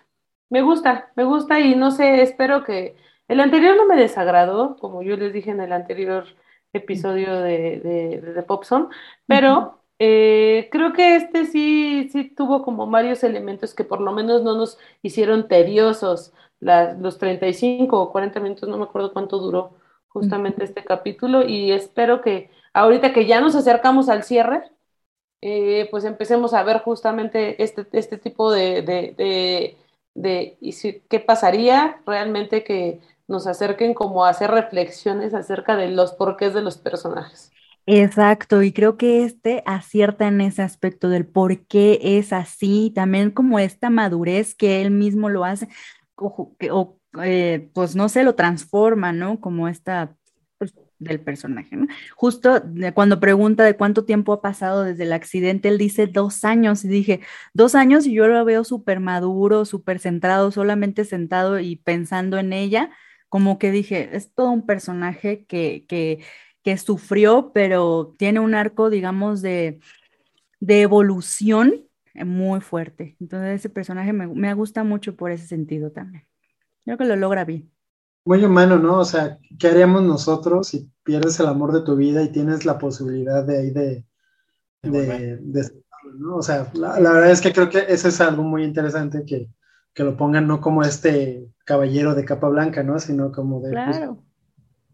me gusta, me gusta y no sé, espero que el anterior no me desagradó, como yo les dije en el anterior episodio de, de, de Popson, pero eh, creo que este sí, sí tuvo como varios elementos que por lo menos no nos hicieron tediosos. los 35 o 40 minutos, no me acuerdo cuánto duró justamente este capítulo y espero que ahorita que ya nos acercamos al cierre, eh, pues empecemos a ver justamente este, este tipo de, de, de, y qué pasaría realmente que nos acerquen como a hacer reflexiones acerca de los porqués de los personajes. Exacto, y creo que este acierta en ese aspecto del por qué es así, también como esta madurez que él mismo lo hace, o, o eh, pues no se lo transforma, ¿no? Como esta del personaje. ¿no? Justo cuando pregunta de cuánto tiempo ha pasado desde el accidente, él dice dos años y dije, dos años y yo lo veo súper maduro, súper centrado, solamente sentado y pensando en ella, como que dije, es todo un personaje que, que, sufrió, pero tiene un arco, digamos, de, de evolución muy fuerte. Entonces ese personaje me, me gusta mucho por ese sentido también. Creo que lo logra bien muy humano, ¿no? O sea, ¿qué haríamos nosotros pierdes el amor de tu vida y tienes la posibilidad de ahí de, de, ¿no? O sea, la, verdad es que creo que eso es algo muy interesante que, que, lo pongan no como este caballero de capa blanca, ¿no? Sino como de, pues,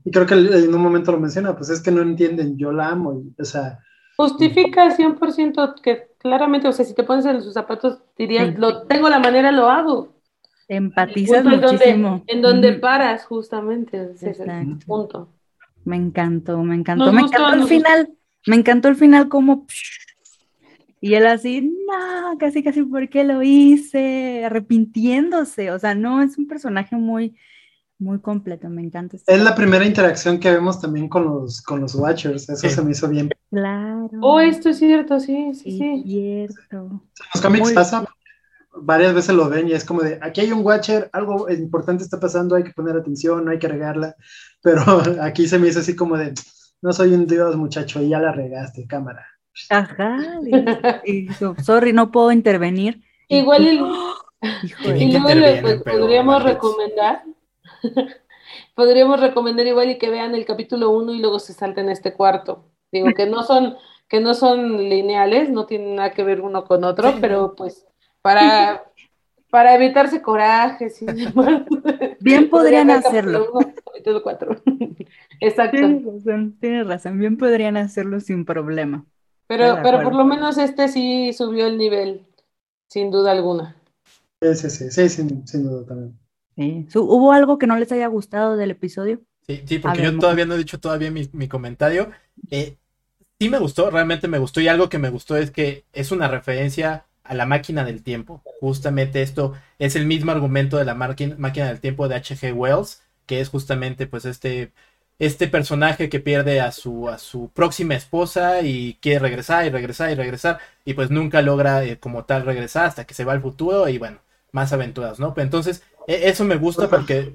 Y creo que en un momento lo menciona, pues es que no entienden, yo la amo, o sea... Justifica 100% que claramente, o sea, si te pones en sus zapatos, dirías, lo tengo la manera, lo hago. Empatizas muchísimo. en donde paras, justamente, ese es el punto. Me encantó, me encantó. me encantó el final, me encantó el final como... Y él así, no, casi, casi, ¿por qué lo hice? Arrepintiéndose, o sea, no, es un personaje muy, muy completo, me encanta. Este es la primera interacción que vemos también con los, con los Watchers, eso se me hizo bien. Claro. Oh, esto es cierto, sí, sí, sí. cierto. En los cómics pasa, varias veces lo ven y es como de, aquí hay un Watcher, algo importante está pasando, hay que poner atención, no hay que regarla, pero aquí se me hizo así como de, no soy un dios muchacho, y ya la regaste, cámara. Ajá, y, sorry, no puedo intervenir. Igual y, luego podríamos recomendar Podríamos recomendar igual y que vean el capítulo 1 y luego se salten este cuarto. Digo que no son que no son lineales, no tienen nada que ver uno con otro, pero pues para para evitarse corajes y demás. Bien podrían hacerlo. capítulo 4. Exacto. Tienes razón, bien podrían hacerlo sin problema. Pero, pero por lo menos este sí subió el nivel, sin duda alguna. Sí, sí, sí, sí sin, sin duda también. ¿Hubo algo que no les haya gustado del episodio? Sí, sí, porque yo todavía no he dicho todavía mi, comentario. Eh, sí me gustó, realmente me gustó y algo que me gustó es que es una referencia a la máquina del tiempo. Justamente esto es el mismo argumento de la máquina del tiempo de H.G. Wells, que es justamente pues este, este personaje que pierde a su, a su próxima esposa y quiere regresar y regresar y regresar y pues nunca logra eh, como tal regresar hasta que se va al futuro y bueno, más aventuras, ¿no? Pero entonces e, eso me gusta porque.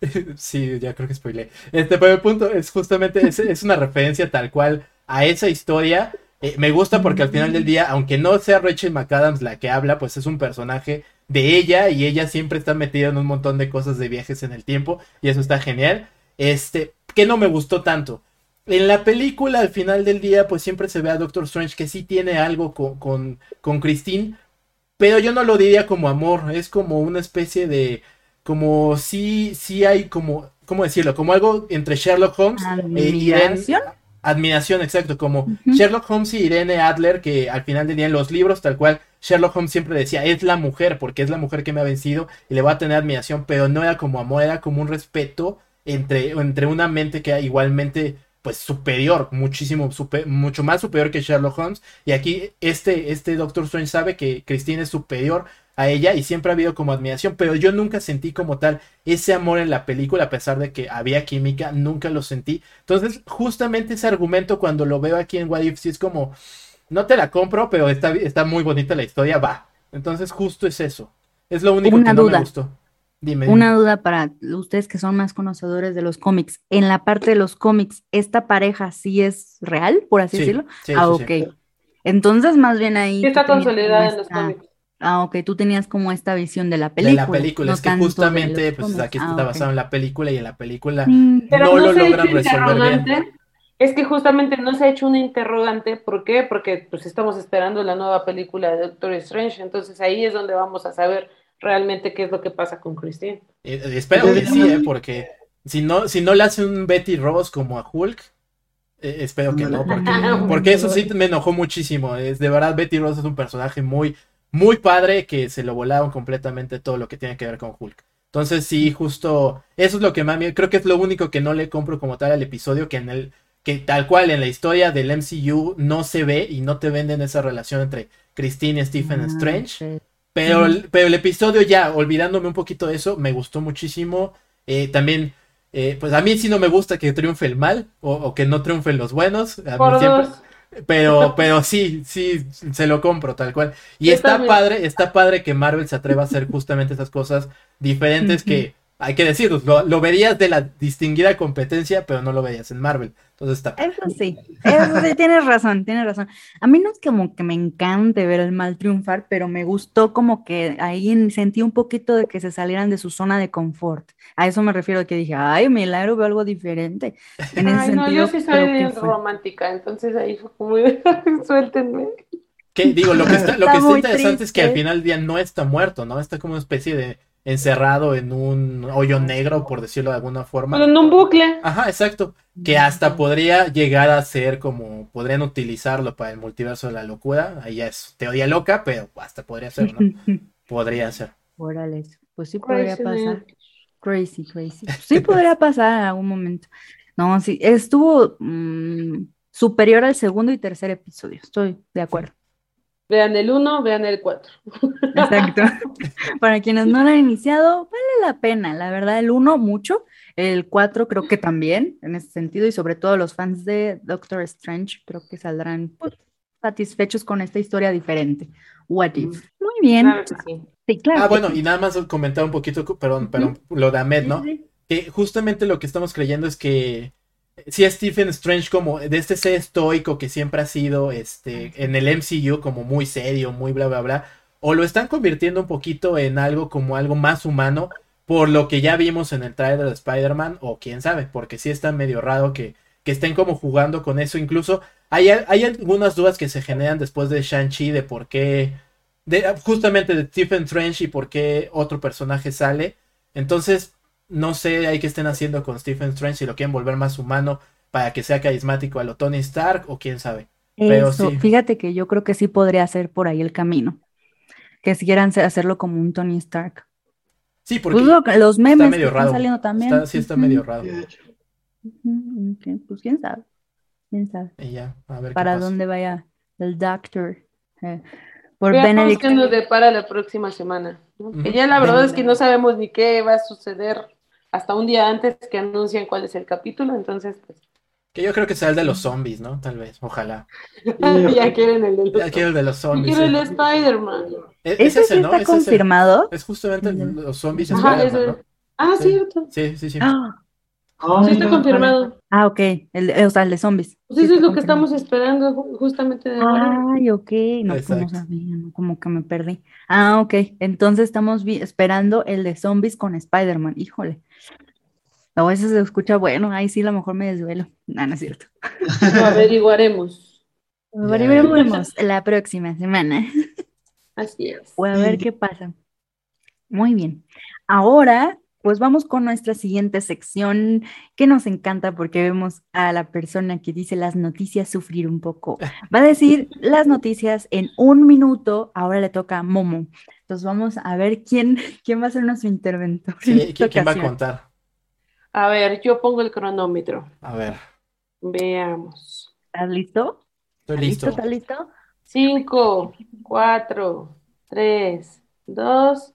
sí, ya creo que spoilé. Este, pero el punto es justamente, es, una referencia tal cual a esa historia. Eh, me gusta porque al final del día, aunque no sea Rachel McAdams la que habla, pues es un personaje de ella y ella siempre está metida en un montón de cosas de viajes en el tiempo y eso está genial. Este, que no me gustó tanto. En la película, al final del día, pues siempre se ve a Doctor Strange que sí tiene algo con, con, con Christine, pero yo no lo diría como amor, es como una especie de, como sí, sí hay como, ¿cómo decirlo? Como algo entre Sherlock Holmes e Irene. Admiración, exacto, como Sherlock Holmes y Irene Adler, que al final del día en los libros, tal cual, Sherlock Holmes siempre decía, es la mujer, porque es la mujer que me ha vencido y le va a tener admiración, pero no era como amor, era como un respeto entre, entre una mente que igualmente pues superior, muchísimo, mucho más superior que Sherlock Holmes. Y aquí este, este Doctor Strange sabe que Christine es superior a ella y siempre ha habido como admiración, pero yo nunca sentí como tal ese amor en la película, a pesar de que había química, nunca lo sentí. Entonces, justamente ese argumento cuando lo veo aquí en What If, sí es como, no te la compro, pero está, está muy bonita la historia, va. Entonces, justo es eso. Es lo único que no me gustó. Una duda para ustedes que son más conocedores de los cómics. En la parte de los cómics, ¿esta pareja sí es real, por así decirlo? ah, ok. Entonces, más bien ahí. está consolidada en los cómics. Ah, ok, tú tenías como esta visión de la película. De la película, es que justamente, pues aquí está ah, basado en la película y en la película no, lo logran resolver bien. Es que justamente no se ha hecho un interrogante, ¿por qué? Porque pues estamos esperando la nueva película de Doctor Strange, entonces ahí es donde vamos a saber realmente qué es lo que pasa con Christine. Eh, eh, espero que sí, ¿eh? porque si no, si no le hace un Betty Ross como a Hulk, espero que no, porque, porque eso sí me enojó muchísimo. Es de verdad, Betty Ross es un personaje muy, muy padre que se lo volaron completamente todo lo que tiene que ver con Hulk. Entonces sí, justo eso es lo que más creo que es lo único que no le compro como tal al episodio que en el que tal cual en la historia del MCU no se ve y no te venden esa relación entre Christine y Stephen ah, Strange. Pero, el, pero el episodio ya, olvidándome un poquito de eso, me gustó muchísimo. Eh, también, eh, pues a mí sí no me gusta que triunfe el mal o, que no triunfen los buenos. pero, pero sí, sí, se lo compro tal cual. Y está padre, está padre que Marvel se atreva a hacer justamente esas cosas diferentes que, hay que decirlo, lo, verías de la distinguida competencia, pero no lo verías en Marvel. Entonces está. Eso sí, eso sí, tienes razón, tienes razón. A mí no es como que me encante ver el mal triunfar, pero me gustó como que ahí sentí un poquito de que se salieran de su zona de confort. A eso me refiero, que dije, ay, milagro, veo algo diferente. En ese ay, no, yo sí soy romántica, entonces ahí fue como, suéltenme. ¿Qué? Digo, lo que está, lo que está interesante es que al final del día no está muerto, ¿no? Está como una especie de encerrado en un hoyo negro, por decirlo de alguna forma. En un bucle. Ajá, exacto. Que hasta podría llegar a ser como, podrían utilizarlo para el multiverso de la locura. Ahí ya es teoría loca, pero hasta podría ser, ¿no? Podría ser. Órale, pues sí podría pasar. Crazy, crazy. Sí podría pasar en algún momento. No, sí, estuvo mm, superior al segundo y tercer episodio, estoy de acuerdo. Vean el 1, vean el 4. Exacto. Para quienes no lo han iniciado, vale la pena, la verdad, el 1 mucho, el 4 creo que también, en ese sentido, y sobre todo los fans de Doctor Strange creo que saldrán pues, satisfechos con esta historia diferente. What if? Muy bien. sí. claro. Ah, bueno, y nada más comentar un poquito, perdón, perdón, lo de Ahmed, ¿no? Que justamente lo que estamos creyendo es que si es Stephen Strange como de este ser estoico que siempre ha sido este en el MCU como muy serio, muy bla bla bla, o lo están convirtiendo un poquito en algo como algo más humano por lo que ya vimos en el trailer de Spider-Man o quién sabe, porque sí está medio raro que, que estén como jugando con eso, incluso hay, hay algunas dudas que se generan después de Shang-Chi de por qué de, justamente de Stephen Strange y por qué otro personaje sale. Entonces, no sé ahí qué estén haciendo con Stephen Strange, si lo quieren volver más humano para que sea carismático a lo Tony Stark o quién sabe. Pero sí. Fíjate que yo creo que sí podría ser por ahí el camino. Que si quieran hacerlo como un Tony Stark. Sí, porque pues los memes que están saliendo también. sí, está medio raro. pues quién sabe. Quién sabe. ya, a ver para dónde vaya el Doctor. Eh, por Benedict. que nos depara la próxima semana. Que ya la verdad es que no sabemos ni qué va a suceder hasta un día antes que anuncien cuál es el capítulo, entonces pues... Que yo creo que sea el de los zombies, ¿no? Tal vez, ojalá. ya quieren el de los, ya quieren el de los zombies. Quiero el de Spider-Man. ¿Es, ¿Es ese, ¿no? ¿Está ¿Es confirmado? Es justamente el de los zombies. Ajá, es el... Ah, sí. cierto. Sí, sí, sí. Ah, Oh, sí, está confirmado. Ah, ok. El, o sea, el de zombies. Pues eso es lo que estamos esperando justamente de ahora. Ay, ok. No, como no sabía, no, como que me perdí. Ah, ok. Entonces estamos esperando el de zombies con Spider-Man. Híjole. A veces se escucha bueno. Ahí sí, a lo mejor me desvelo. No, no es cierto. Lo averiguaremos. Lo averiguaremos la próxima semana. Así es. Voy a ver qué pasa. Muy bien. Ahora pues vamos con nuestra siguiente sección que nos encanta porque vemos a la persona que dice las noticias sufrir un poco. Va a decir las noticias en un minuto, ahora le toca a Momo. Entonces vamos a ver quién, quién va a ser nuestro interventor. Sí, ¿quién, va a contar? A ver, yo pongo el cronómetro. A ver. Veamos. ¿Estás listo? Estoy listo. ¿Estás listo? Cinco, cuatro, tres, dos,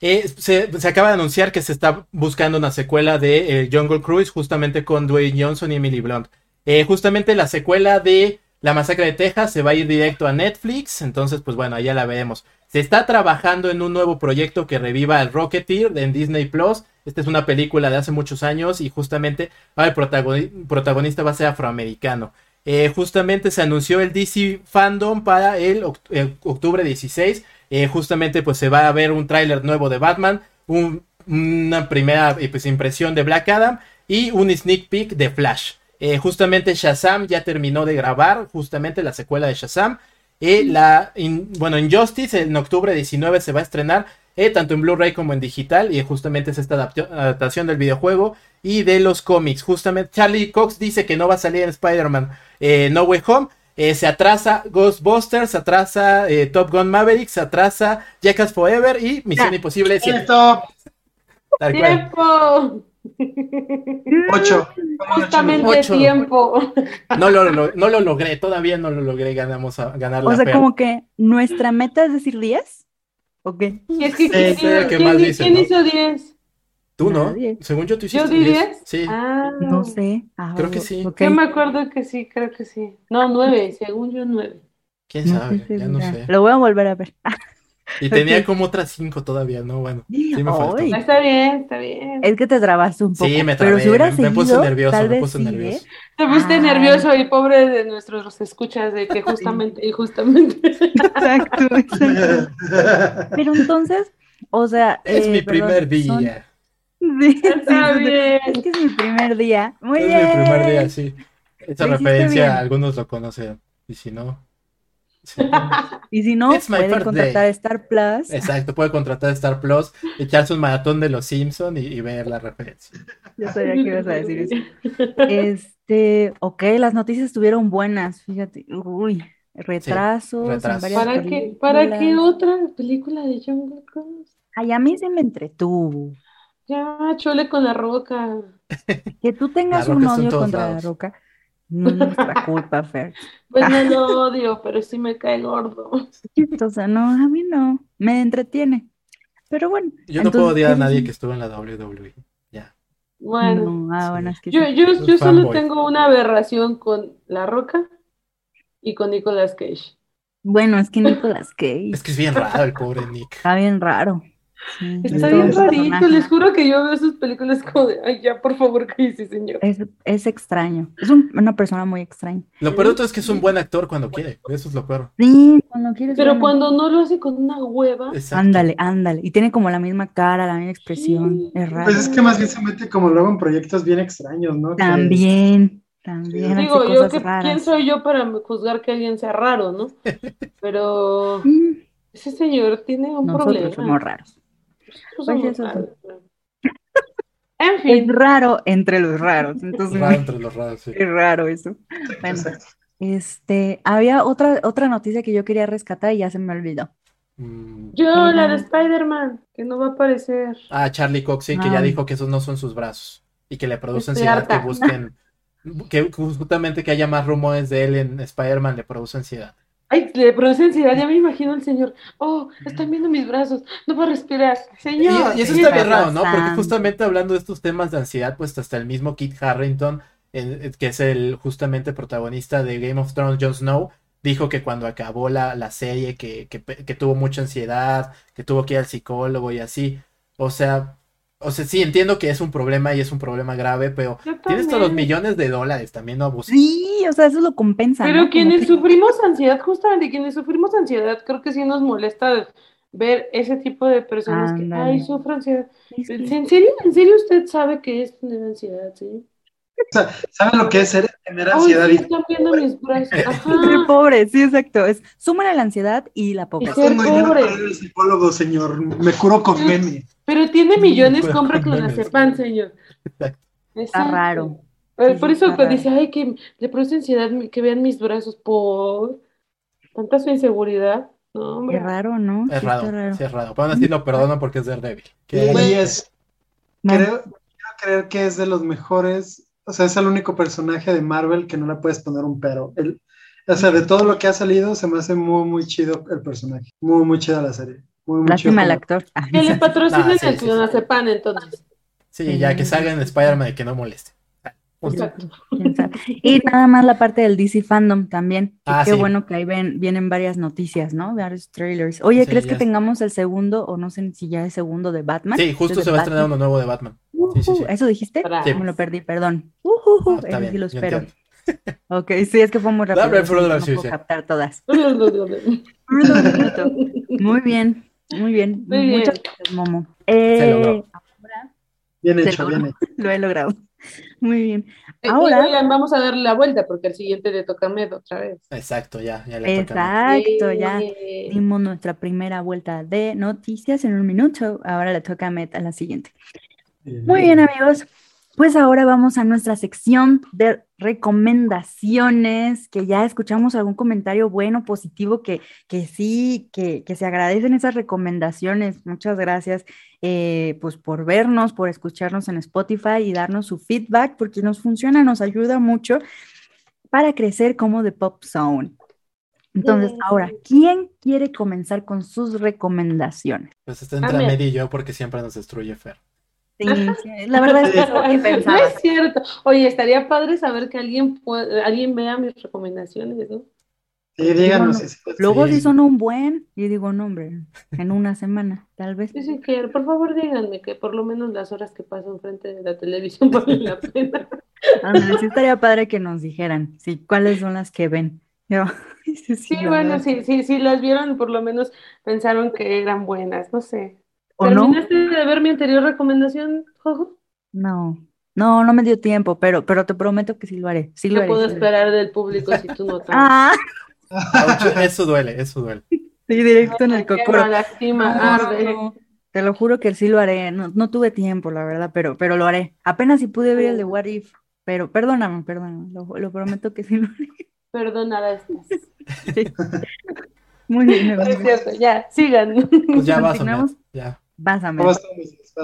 Eh, se, acaba de anunciar que se está buscando una secuela de eh, Jungle Cruise justamente con Dwayne Johnson y Emily Blunt. Eh, justamente la secuela de La Masacre de Texas se va a ir directo a Netflix, entonces pues bueno, allá la veremos. Se está trabajando en un nuevo proyecto que reviva el Rocketeer en Disney Plus. Esta es una película de hace muchos años y justamente el protagonista va a ser afroamericano. justamente se anunció el DC Fandom para el octubre 16 eh, justamente pues se va a ver un tráiler nuevo de Batman, una primera eh, pues, impresión de Black Adam y un sneak peek de Flash. Eh, justamente Shazam ya terminó de grabar justamente la secuela de Shazam. la bueno, Injustice en octubre 19 se va a estrenar tanto en Blu-ray como en digital y justamente es esta adaptación del videojuego y de los cómics. Justamente Charlie Cox dice que no va a salir en Spider-Man No Way Home eh, se atrasa Ghostbusters, se atrasa eh, Top Gun Maverick, se atrasa Jackass Forever y Misión Imposible ¡Tiempo! ¡Tiempo! Ocho. Justamente tiempo. No lo, no lo logré, todavía no lo logré, ganamos a ganar la O sea, como que nuestra meta es decir 10. ¿O qué? Es que, ¿quién, hizo 10? Tú no, según yo tú hiciste ¿Yo di 10? Sí. Ah, no sé. Ah, creo que sí. Yo me acuerdo que sí, creo que sí. No, 9, según yo 9. ¿Quién sabe? ya no sé. Lo voy a volver a ver. Y tenía como otras 5 todavía, ¿no? Bueno, sí me faltó. Está bien, está bien. Es que te trabaste un poco. Sí, me trabé, pero si me, seguido, me puse nervioso, me puse sí, nervioso. ¿eh? Te pusiste Ah. nervioso y pobre de nuestros escuchas de que justamente y justamente. Exacto, exacto. Pero entonces, o sea. Es eh, mi perdón, primer son- día. Sí, Está sí, sí, bien. Es que es mi primer día. Muy Es bien. mi primer día, sí. Esa Lo hiciste referencia bien. algunos lo conocen. Y si no, Y si no, pueden contratar Star Plus. Exacto, puede contratar Star Plus, echarse un maratón de los Simpsons y, y ver la referencia. Yo sabía que ibas a decir eso. Este, ok, las noticias estuvieron buenas, fíjate. Uy, retrasos en retrasos. varias ¿Para qué, ¿Para qué películas. otra película de Jungle Cruise? Ay, a mí se me entretuvo. Ya, chole con la roca. Que tú tengas un odio contra la roca, no es nuestra culpa, Fer. Pues no lo odio, pero sí me cae gordo. O sea, no, a mí no, me entretiene. Pero bueno, Yo no puedo odiar a nadie que estuvo en la WWE. Ya. Bueno, No, ah, Sí. bueno, es que yo, yo, yo solo fanboy. tengo una aberración con La Roca y con Nicolas Cage. Bueno, es que Nicolas Cage Es que es bien raro el pobre Nick. está bien raro. Sí, Está bien rarito, les juro que yo veo sus películas como de, ay, ya, por favor, cállese, señor. Es, es extraño. Es un- una persona muy extraña. Lo peor de todo es que es un buen actor cuando quiere. Eso es lo peor. Sí, cuando quieres. Pero bueno. cuando no lo hace con una hueva, Exacto. Ándale, ándale. Y tiene como la misma cara, la misma expresión. Sí. Es raro. Pues es que más bien se mete como luego en proyectos bien extraños, ¿no? También, también hace digo, yo cosas que quién soy yo para juzgar que alguien sea raro, ¿no? Pero Mm, ese señor tiene un Nosotros problema. somos raros. Pues eso raros. En Es fin, raro entre los raros. Entonces, Raro entre los raros, sí. es raro eso. Bueno, este, había otra, otra noticia que yo quería rescatar y ya se me olvidó. Mm. yo, la de. Spider-Man, que no va a aparecer. Ah, Charlie Cox, sí, que ya Ah. dijo que esos no son sus brazos y que le produce Estoy ansiedad que busquen, que justamente que haya más rumores de él en Spider-Man le produce ansiedad. Ay, le produce ansiedad, ya me imagino al señor. Oh, están viendo mis brazos, no puedo respirar. Y, Señor, y eso ¿qué está bien raro, ¿no? Porque justamente hablando de estos temas de ansiedad, pues hasta el mismo Kit Harrington, eh, que es el justamente protagonista de Game of Thrones, Jon Snow, dijo que cuando acabó la, la serie que, que, que tuvo mucha ansiedad, que tuvo que ir al psicólogo y así. O sea, o sea, sí entiendo que es un problema y es un problema grave, pero tienes todos los millones de dólares, también no abuses. Sí, o sea, eso lo compensa, Pero ¿no? quienes que- sufrimos ansiedad, justamente quienes sufrimos ansiedad, creo que sí nos molesta ver ese tipo de personas que, ay, sufro ansiedad. Sí, sí. ¿En serio? ¿En serio usted sabe que es tener ansiedad, sí? ¿Saben lo que es ser- tener Ay, ansiedad? sí, Y están viendo mis brazos. Ser Ajá. pobre, sí, exacto. Es súmale la ansiedad y la pobreza. ser tengo dinero pobre. para ir al psicólogo, señor. Me curo con meme. Pero tiene millones, compra con memes. clonazepam, señor. Exacto. Está Exacto. raro. Pero Sí, por sí, eso raro. dice, ay, que le produce ansiedad que vean mis brazos por tanta su inseguridad. No, hombre. Qué raro, ¿no? Es Sí, raro, raro. sí es raro. Pero aún así lo perdono porque es Daredevil. Que haga- es, No, creo, quiero creer que es de los mejores, o sea, es el único personaje de Marvel que no le puedes poner un pero. El, o sea, de todo lo que ha salido, se me hace muy, muy chido el personaje. Muy, muy chida la serie. Muy, muy Lástima el chido. actor. Ah, Que le patrocinen Ah, sí, el sí, sí. clonazepam, entonces. Sí, ya que salga en Spider-Man y que no moleste. Punto. Exacto. sabe. Y nada más la parte del DC Fandom también. Ah, qué sí. bueno que ahí ven, vienen varias noticias, ¿no? Varios trailers. Oye, Sí, ¿crees que es- tengamos el segundo o no sé si ya es segundo de Batman? Sí, justo se va a estrenar uno nuevo de Batman. Sí, sí, ¿Eso dijiste? Sí. Me lo perdí, perdón. Ujujú, Ah, bien, sí lo espero. Ok, sí, es que fue muy rápido. No sí, puedo sí. captar todas. Muy Muy bien, muy bien. Muy bien. Muchas gracias, Momo. Eh, logró. ahora Bien Se hecho, logró. bien hecho. lo he logrado. Muy bien. Eh, Ahora- oigan, vamos a darle la vuelta porque el siguiente le toca a Med otra vez. Exacto, ya, ya le toca. a mí. Exacto, ya dimos nuestra primera vuelta de noticias en un minuto. Ahora le toca a Met a la siguiente. Muy bien, amigos. Pues ahora vamos a nuestra sección de recomendaciones, que ya escuchamos algún comentario bueno, positivo, que, que sí, que, que se agradecen esas recomendaciones. Muchas gracias eh, pues por vernos, por escucharnos en Spotify y darnos su feedback, porque nos funciona, nos ayuda mucho para crecer como The Pop Zone. Entonces, ahora, ¿quién quiere comenzar con sus recomendaciones? Pues está entre. Medi y yo porque siempre nos destruye Fer. Sí, sí, la verdad es que es lo que No pensaba. es cierto. Oye, estaría padre saber que alguien puede- alguien vea mis recomendaciones, ¿no? Sí, díganos. Bueno, si- Luego Sí. son un buen, y digo, no, hombre, en una semana, tal vez. Sí, sí, que por favor díganme que por lo menos las horas que paso enfrente de la televisión valen la pena. Sí estaría padre que nos dijeran, sí, cuáles son las que ven. Yo, sí, sí, bueno, sí, sí, sí, las vieron, por lo menos pensaron que eran buenas, no sé. ¿O no? ¿Terminaste de ver mi anterior recomendación, Jojo? No, no, no me dio tiempo, pero, pero te prometo que sí lo haré, sí lo ¿Qué haré. puedo sí haré. esperar del público si tú no? Ah, eso duele, eso duele. Sí, directo en el cocoro. lastima, No, arde. no, Te lo juro que sí lo haré. No, no tuve tiempo, la verdad, pero, pero lo haré. Apenas si pude ver el de What If, pero perdóname, perdóname. Lo, lo prometo que sí lo haré. Perdona estas. Muy bien, No es cierto, ya, sigan. Pues ya vas, Ya. Vas vas.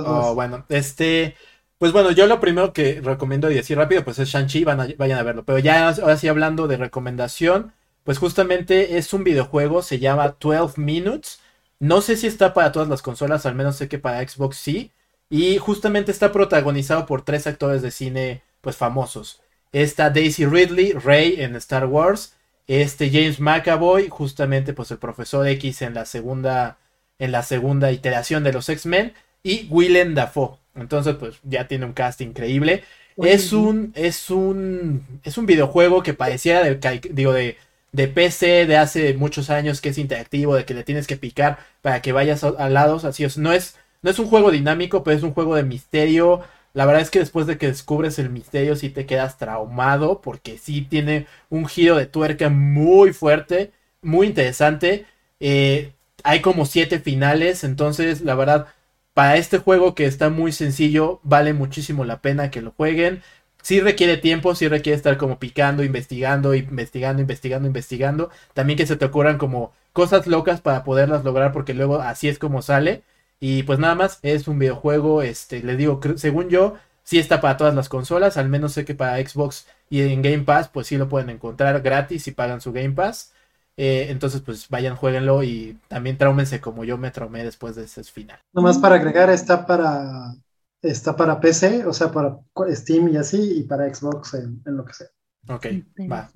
Oh, bueno, este, pues bueno, yo lo primero que recomiendo y decir rápido, pues es Shang-Chi, a- vayan a verlo. Pero ya, ahora sí hablando de recomendación, pues justamente es un videojuego, se llama 12 Minutes. No sé si está para todas las consolas, al menos sé que para Xbox sí. Y justamente está protagonizado por tres actores de cine, pues famosos. Está Daisy Ridley, Rey en Star Wars. Este James McAvoy, justamente pues el profesor X en la segunda, en la segunda iteración de los X-Men y Willem Dafoe. Entonces, pues ya tiene un cast increíble. Es un, es un, es un videojuego que pareciera de, digo, de, de PC de hace muchos años que es interactivo, de que le tienes que picar para que vayas a, a lados. Así es, no es, no es un juego dinámico, pero es un juego de misterio. La verdad es que después de que descubres el misterio, sí te quedas traumado, porque sí tiene un giro de tuerca muy fuerte, muy interesante. Eh, hay como siete finales, entonces la verdad, para este juego que está muy sencillo, vale muchísimo la pena que lo jueguen. Sí requiere tiempo, sí requiere estar como picando, investigando, investigando, investigando, investigando. También que se te ocurran como cosas locas para poderlas lograr, porque luego así es como sale. Y pues nada más, es un videojuego, este, les digo, según yo, sí está para todas las consolas, al menos sé que para Xbox y en Game Pass, pues sí lo pueden encontrar gratis si pagan su Game Pass. Eh, entonces, pues vayan, jueguenlo y también traumense como yo me traumé después de ese final. Nomás para agregar, está para, está para PC, o sea, para Steam y así, y para Xbox en, en lo que sea. Ok, va.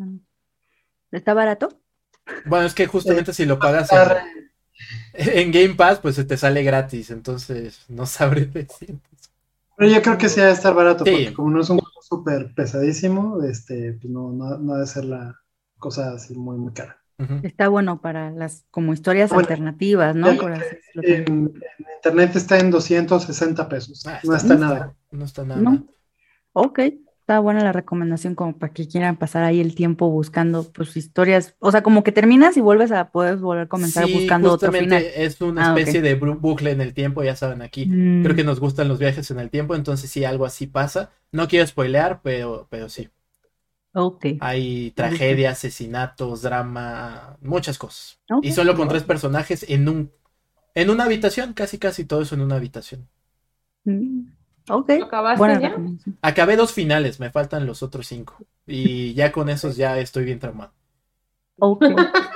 ¿Está barato? Bueno, es que justamente si lo pagas Está re- en, en Game Pass, pues se te sale gratis, entonces no sabré decir. Pero yo creo que sí ha de estar barato, Sí. porque como no es un juego súper pesadísimo, este, pues no, no, no ha de ser la cosa así muy, muy cara. Está bueno para las como historias Bueno, alternativas, ¿no? decirlo. En, en internet está en 260 pesos, Ah, no está- está nada. No está nada No. Ok, está buena la recomendación como para que quieran pasar ahí el tiempo buscando pues historias, o sea, como que terminas y vuelves a poder volver a comenzar Sí, buscando otro justamente final. es una Ah, especie de bucle en el tiempo, ya saben aquí. Mm, Creo que nos gustan los viajes en el tiempo, entonces sí, algo así pasa. No quiero spoilear, pero, pero sí. Hay tragedia, asesinatos, drama, muchas cosas. Y solo con tres personajes en un, en una habitación, casi casi todo eso en una habitación. Mm, Ok, ¿Lo acabaste buena ya? Acabé dos finales, me faltan los otros cinco. Y ya con esos ya estoy bien traumado. Ok.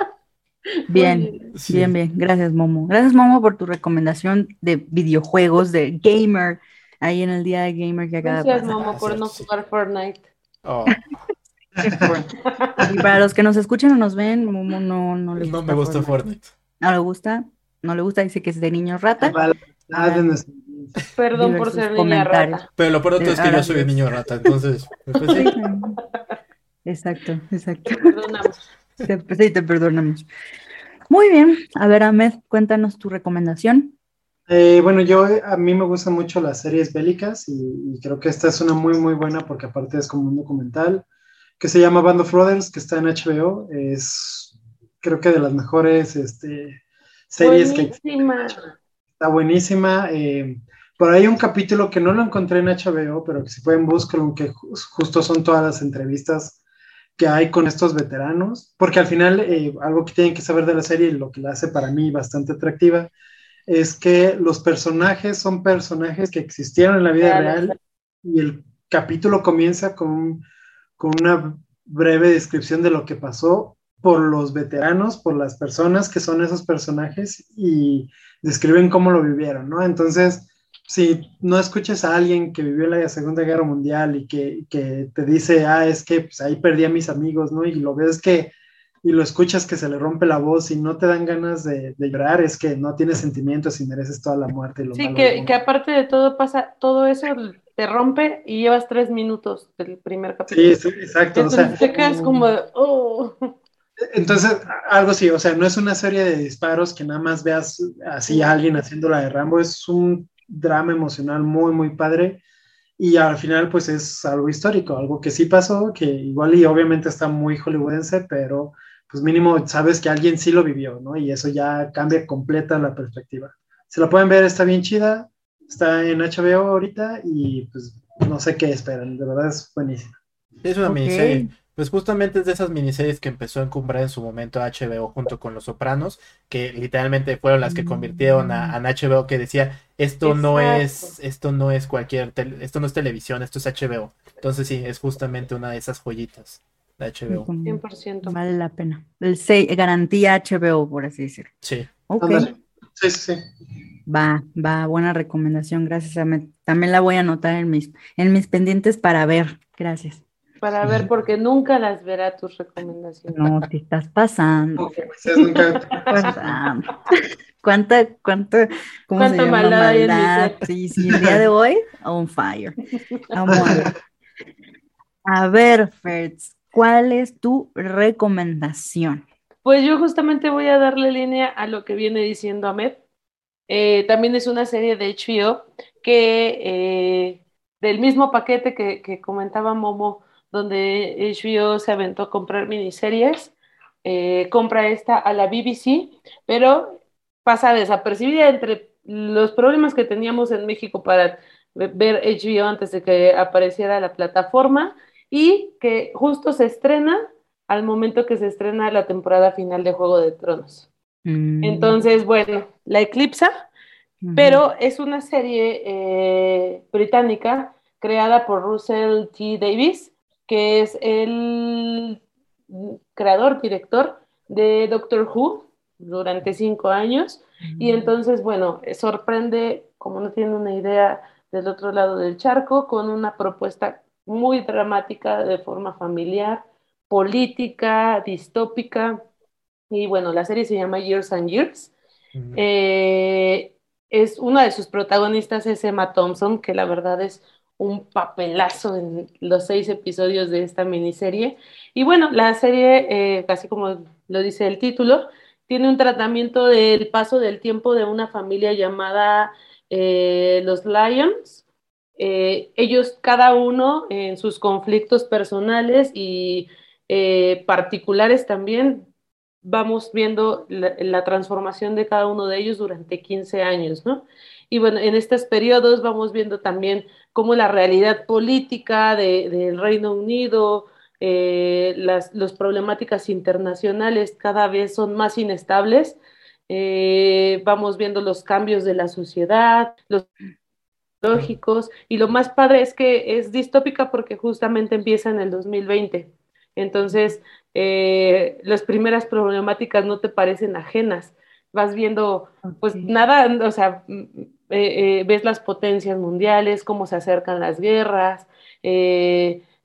Bien, Sí. bien, bien. Gracias, Momo. Gracias, Momo, por tu recomendación de videojuegos de gamer ahí en el día de gamer que acaba de Gracias, pasar. mamá, por no Sí. jugar Fortnite. Oh, Y para los que nos escuchan o nos ven, Momo no, no le no gusta me gusta Fortnite. Fortnite. No le gusta, no le gusta, dice que es de niño rata. De nuestra- Perdón por ser niña rata. Pero lo pronto es que yo Ahora soy un niño rata, entonces, pues sí. Exacto, exacto. Perdonamos. Te- pues Sí, te perdonamos. Muy bien. A ver, Ahmed, cuéntanos tu recomendación. Eh, bueno, yo eh, a mí me gustan mucho las series bélicas y, y creo que esta es una muy muy buena porque aparte es como un documental que se llama Band of Brothers que está en HBO. Es creo que de las mejores este, series que Buenísima. está buenísima. eh, por ahí un capítulo que no lo encontré en HBO, pero que si pueden buscarlo, que ju- justo son todas las entrevistas que hay con estos veteranos, porque al final eh, algo que tienen que saber de la serie y lo que la hace para mí bastante atractiva es que los personajes son personajes que existieron en la vida Reales. real y el capítulo comienza con, con una breve descripción de lo que pasó por los veteranos, por las personas que son esos personajes y describen cómo lo vivieron, ¿no? Entonces, si no escuchas a alguien que vivió la Segunda Guerra Mundial y que, que te dice, ah, es que pues, ahí perdí a mis amigos, ¿no? Y lo ves que, y lo escuchas que se le rompe la voz y no te dan ganas de, de llorar, es que no tienes sentimientos y mereces toda la muerte y lo Sí, malo que, que aparte de todo pasa, todo eso te rompe y llevas tres minutos del primer capítulo. Sí, sí, exacto, o Entonces sea, te quedas como de, oh. Entonces, algo sí, o sea, no es una serie de disparos que nada más veas así a alguien haciendo la de Rambo, es un drama emocional muy, muy padre y al final pues es algo histórico, algo que sí pasó, que igual y obviamente está muy hollywoodense, pero pues mínimo sabes que alguien sí lo vivió, ¿no? Y eso ya cambia completa la perspectiva. Se la pueden ver, está bien chida, está en HBO ahorita y pues no sé qué esperan, de verdad es buenísima. Es una miniserie. Pues justamente es de esas miniseries que empezó a encumbrar en su momento HBO junto con Los Sopranos, que literalmente fueron las que convirtieron a, HBO que decía, esto no es, esto no es cualquier, esto no es televisión, esto es HBO. Entonces sí, es justamente una de esas joyitas de HBO. 100%. Vale la pena. El garantía HBO, por así decirlo. Sí. Ok. Sí, sí, Va, va, buena recomendación, gracias. También la voy a anotar en mis, en mis pendientes para ver. Gracias. Para ver, porque nunca las verá tus recomendaciones. No, te estás pasando. ¿Cuánta, cuánta, cómo se llama? maldad, Sí, sí, el día de hoy, on fire. Vamos a ver. A ver, Fertz, ¿cuál es tu recomendación? Pues yo justamente voy a darle línea a lo que viene diciendo Ahmed. Eh, también es una serie de HBO que eh, del mismo paquete que, comentaba Momo donde HBO se aventó a comprar miniseries, eh, compra esta a la BBC, pero pasa desapercibida entre los problemas que teníamos en México para ver HBO antes de que apareciera la plataforma y que justo se estrena al momento que se estrena la temporada final de Juego de Tronos. Mm. Entonces, bueno, la eclipsa, pero es una serie eh, británica creada por Russell T. Davis, que es el creador, director de Doctor Who durante cinco años. Y entonces, bueno, sorprende, como no tiene una idea, del otro lado del charco, con una propuesta muy dramática de forma familiar, política, distópica. Y bueno, la serie se llama Years and Years. Eh, es una de sus protagonistas es Emma Thompson, que la verdad es un papelazo en los seis episodios de esta miniserie. Y bueno, la serie, eh, casi como lo dice el título, tiene un tratamiento del paso del tiempo de una familia llamada eh, los Lions. Eh, ellos, cada uno en sus conflictos personales y particulares también, vamos viendo la, transformación de cada uno de ellos durante 15 años, ¿no? Y bueno, en estos periodos vamos viendo también cómo la realidad política del Reino Unido, eh, las problemáticas internacionales cada vez son más inestables. Eh, vamos viendo los cambios de la sociedad, los lógicos, y lo más padre es que es distópica porque justamente empieza en el 2020. Entonces, eh, las primeras problemáticas no te parecen ajenas. Vas viendo, pues nada, o sea, eh, eh, ves las potencias mundiales, cómo se acercan las guerras,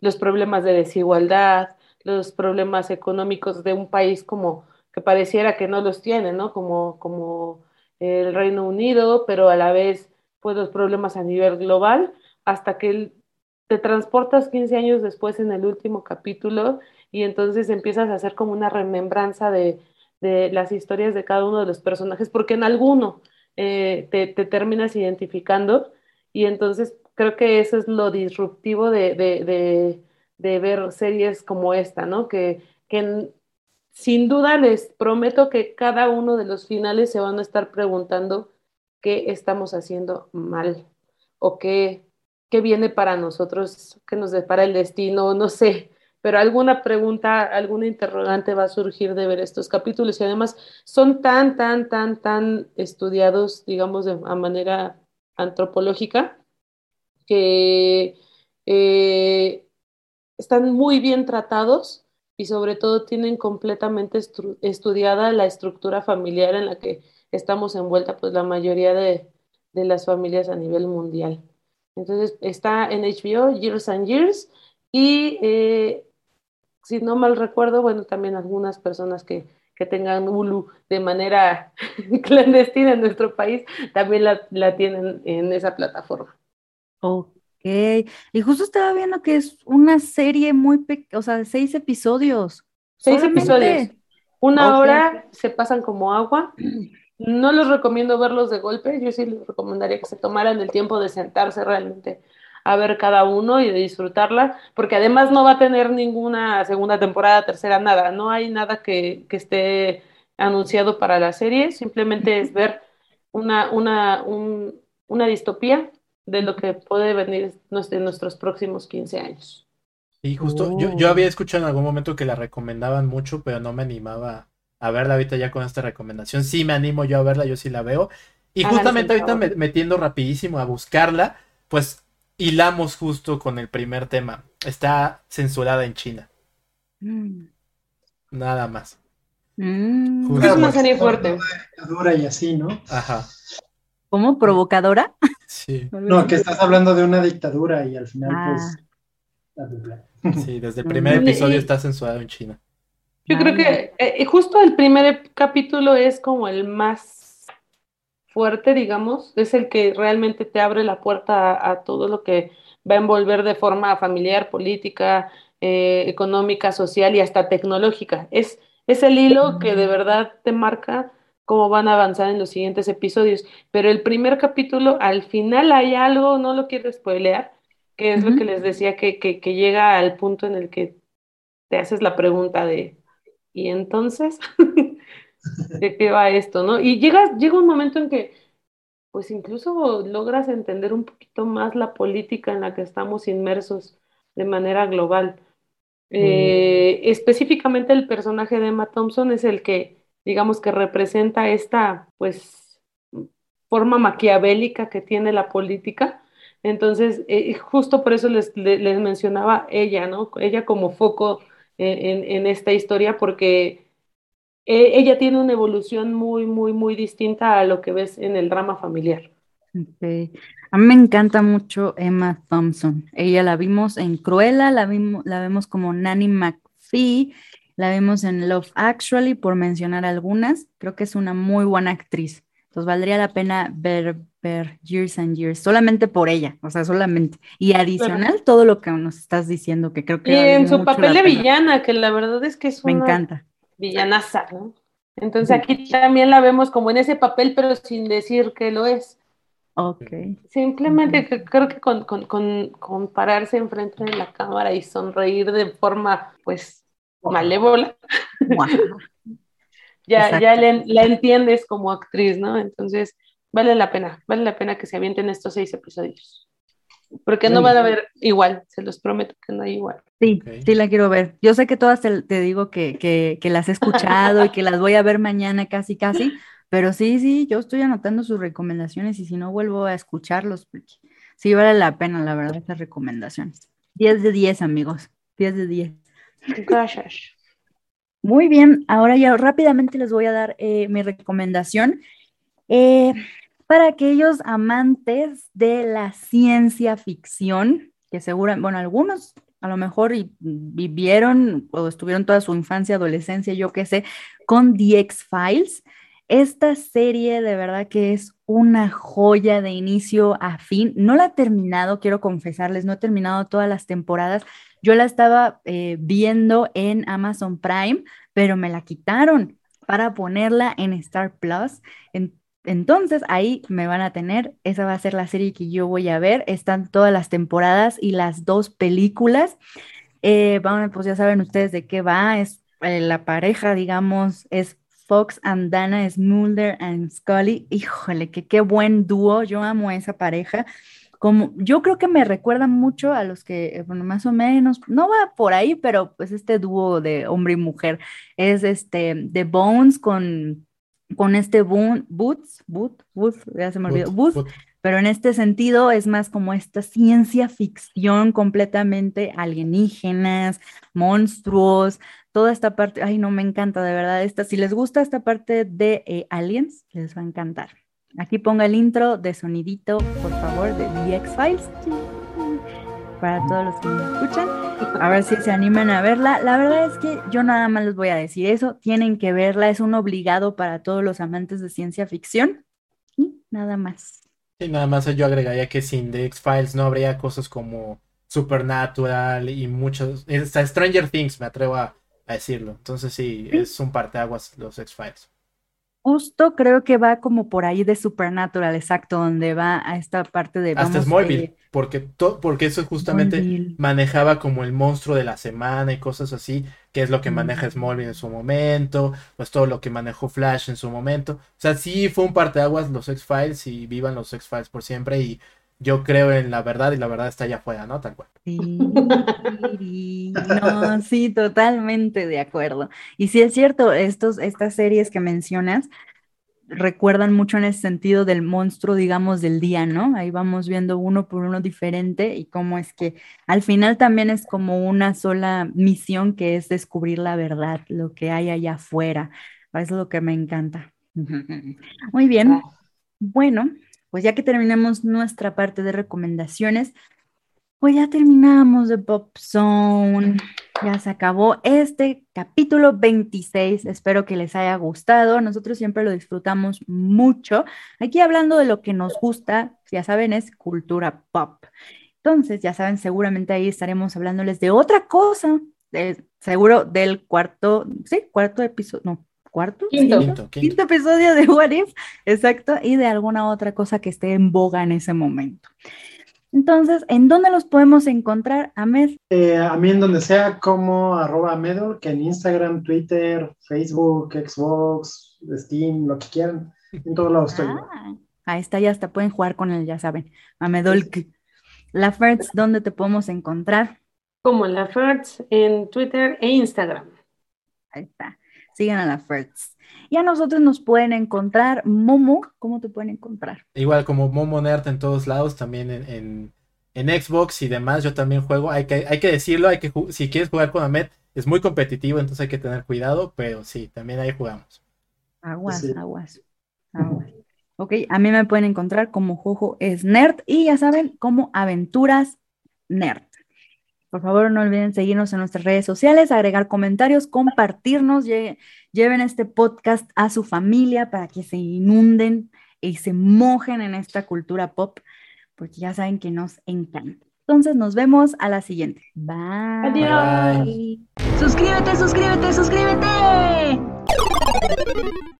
los problemas de desigualdad, los problemas económicos de un país como que pareciera que no los tiene, ¿no? Como, como el Reino Unido, pero a la vez, pues los problemas a nivel global, hasta que te transportas 15 años después en el último capítulo y entonces empiezas a hacer como una remembranza de, de las historias de cada uno de los personajes, porque en alguno eh, te, terminas identificando y entonces creo que eso es lo disruptivo de, ver series como esta, ¿no? Que, sin duda les prometo que cada uno de los finales se van a estar preguntando qué estamos haciendo mal o qué, qué viene para nosotros, qué nos depara el destino, no sé pero alguna pregunta, alguna interrogante va a surgir de ver estos capítulos y además son tan, tan, tan, tan estudiados, digamos, de a manera antropológica, que eh, están muy bien tratados y sobre todo tienen completamente estudiada la estructura familiar en la que estamos envuelta, pues la mayoría de, las familias a nivel mundial. Entonces está en HBO, Years and Years, y eh, si no mal recuerdo, bueno, también algunas personas que, tengan Hulu de manera clandestina en nuestro país, también la, tienen en esa plataforma. Ok, y justo estaba viendo que es una serie muy pequeña, o sea, de seis episodios. Seis episodios. Una hora se pasan como agua. No les recomiendo verlos de golpe, yo sí les recomendaría que se tomaran el tiempo de sentarse realmente a ver cada uno y de disfrutarla, porque además no va a tener ninguna segunda temporada, tercera, nada, no hay nada que, que esté anunciado para la serie, simplemente es ver una, una, un, una distopía de lo que puede venir en nuestros próximos 15 años. Y justo, yo, yo había escuchado en algún momento que la recomendaban mucho, pero no me animaba a verla ahorita ya con esta recomendación. Sí me animo yo a verla, yo sí la veo. Y justamente ahorita metiendo rapidísimo a buscarla, pues hilamos justo con el primer tema. Está censurada en China. Mm. Nada más. Mm. Es una serie fuerte. Dura y así, ¿no? Ajá. ¿Cómo? ¿Provocadora? Sí. No, que estás hablando de una dictadura y al final, pues. Ah. Sí, desde el primer episodio está censurado en China. Yo creo que eh, justo el primer capítulo es como el más fuerte, digamos, es el que realmente te abre la puerta a, todo lo que va a envolver de forma familiar, política, eh, económica, social y hasta tecnológica. Es, es el hilo que de verdad te marca cómo van a avanzar en los siguientes episodios. Pero el primer capítulo, al final hay algo, no lo quiero spoilear, que es lo que les decía, que, que, que llega al punto en el que te haces la pregunta de, ¿y entonces? ¿De qué va esto, no? Y llega, llega un momento en que, pues incluso logras entender un poquito más la política en la que estamos inmersos de manera global. Eh, mm. Específicamente el personaje de Emma Thompson es el que, digamos que representa esta, pues, forma maquiavélica que tiene la política. Entonces, eh, justo por eso les, les, mencionaba ella, ¿no? Ella como foco en, esta historia porque e, ella tiene una evolución muy, muy, muy distinta a lo que ves en el drama familiar. A mí me encanta mucho Emma Thompson. Ella la vimos en Cruella, la, vimos, la vemos como Nanny McPhee, la vimos en Love Actually, por mencionar algunas. Creo que es una muy buena actriz. Entonces valdría la pena ver, ver Years and Years, solamente por ella, o sea, solamente. Y adicional todo lo que nos estás diciendo, que creo que... Y en su papel de villana, que la verdad es que es una... Me encanta. Villanaza, ¿no? Entonces aquí también la vemos como en ese papel, pero sin decir que lo es. Ok. Simplemente creo que con, con, con, con, pararse enfrente de la cámara y sonreír de forma, pues, malévola. ya, ya la entiendes como actriz, ¿no? Entonces, vale la pena, vale la pena que se avienten estos seis episodios. Porque no van a ver igual, se los prometo que no hay igual. Sí, sí la quiero ver. Yo sé que todas te, digo que, que, que, las he escuchado y que las voy a ver mañana casi, casi, pero sí, sí, yo estoy anotando sus recomendaciones y si no vuelvo a escucharlos, sí vale la pena, la verdad, esas recomendaciones. 10 de 10, amigos, 10 de 10. Gracias. Muy bien, ahora ya rápidamente les voy a dar eh, mi recomendación. Eh, para aquellos amantes de la ciencia ficción, que seguro, bueno, algunos a lo mejor vivieron o estuvieron toda su infancia, adolescencia, yo qué sé, con The X-Files. Esta serie de verdad que es una joya de inicio a fin. No la he terminado, quiero confesarles, no he terminado todas las temporadas. Yo la estaba eh, viendo en Amazon Prime, pero me la quitaron para ponerla en Star Plus. Entonces ahí me van a tener, esa va a ser la serie que yo voy a ver. Están todas las temporadas y las dos películas. Eh, pues ya saben ustedes de qué va. Es eh, la pareja, digamos, es Fox and Dana, es Mulder and Scully. Híjole, que qué buen dúo. Yo amo a esa pareja. Como, yo creo que me recuerda mucho a los que, eh, bueno, más o menos, no va por ahí, pero pues este dúo de hombre y mujer es este The Bones con, con este Boots, Boots, Boots, ya se me olvidó, Boots, pero en este sentido es más como esta ciencia ficción completamente alienígenas, monstruos, toda esta parte, ay, no me encanta de verdad esta, si les gusta esta parte de eh, aliens, les va a encantar. Aquí ponga el intro de sonidito, por favor, de The X-Files. Para todos los que me escuchan. A ver si se animan a verla. La verdad es que yo nada más les voy a decir eso. Tienen que verla. Es un obligado para todos los amantes de ciencia ficción. Y nada más. Y nada más yo agregaría que sin The X-Files no habría cosas como Supernatural y muchos. Stranger Things, me atrevo a, a decirlo. Entonces sí, es un parteaguas los X-Files. Justo creo que va como por ahí de Supernatural, exacto, donde va a esta parte de... Hasta Smallville, eh, porque, porque eso justamente Smallville. manejaba como el monstruo de la semana y cosas así, que es lo que Mm. maneja Smallville en su momento, pues todo lo que manejó Flash en su momento. O sea, sí fue un parteaguas los X-Files y vivan los X-Files por siempre y yo creo en la verdad y la verdad está allá afuera, ¿no? Tal cual. Sí, no, sí, totalmente de acuerdo. Y sí es cierto, estos, estas series que mencionas recuerdan mucho en el sentido del monstruo, digamos, del día, ¿no? Ahí vamos viendo uno por uno diferente y cómo es que al final también es como una sola misión que es descubrir la verdad, lo que hay allá afuera. Eso es lo que me encanta. Muy bien. Bueno, pues ya que terminamos nuestra parte de recomendaciones, pues ya terminamos de Pop Zone. Ya se acabó este capítulo 26. Espero que les haya gustado. Nosotros siempre lo disfrutamos mucho. Aquí hablando de lo que nos gusta, ya saben, es cultura pop. Entonces, ya saben, seguramente ahí estaremos hablándoles de otra cosa. seguro del cuarto, sí, cuarto episodio, no, cuarto, Quinto. Quinto, quinto. quinto episodio de What If, exacto, y de alguna otra cosa que esté en boga en ese momento. Entonces, ¿en dónde los podemos encontrar, Ahmed? Eh, a mí en donde sea como arroba Medor, que en Instagram, Twitter, Facebook, Xbox, Steam, lo que quieran. En todos lados estoy. Ah, ahí está, ya hasta pueden jugar con él, ya saben. Amedolk. La Fertz, ¿dónde te podemos encontrar? Como la Fertz en Twitter e Instagram. Ahí está. Sigan a la Fertz. Y a nosotros nos pueden encontrar, Momo, ¿cómo te pueden encontrar? Igual como Momo Nerd en todos lados, también en, en, en Xbox y demás, yo también juego. Hay que, hay que decirlo, hay que si quieres jugar con Ahmed, es muy competitivo, entonces hay que tener cuidado, pero sí, también ahí jugamos. Aguas, Sí. aguas, aguas. Ok, a mí me pueden encontrar como Jojo es Nerd y ya saben, como Aventuras Nerd. Por favor, no olviden seguirnos en nuestras redes sociales, agregar comentarios, compartirnos, lle- lleven este podcast a su familia para que se inunden y se mojen en esta cultura pop, porque ya saben que nos encanta. Entonces nos vemos a la siguiente. Bye. Adiós. Bye. Suscríbete, suscríbete, suscríbete.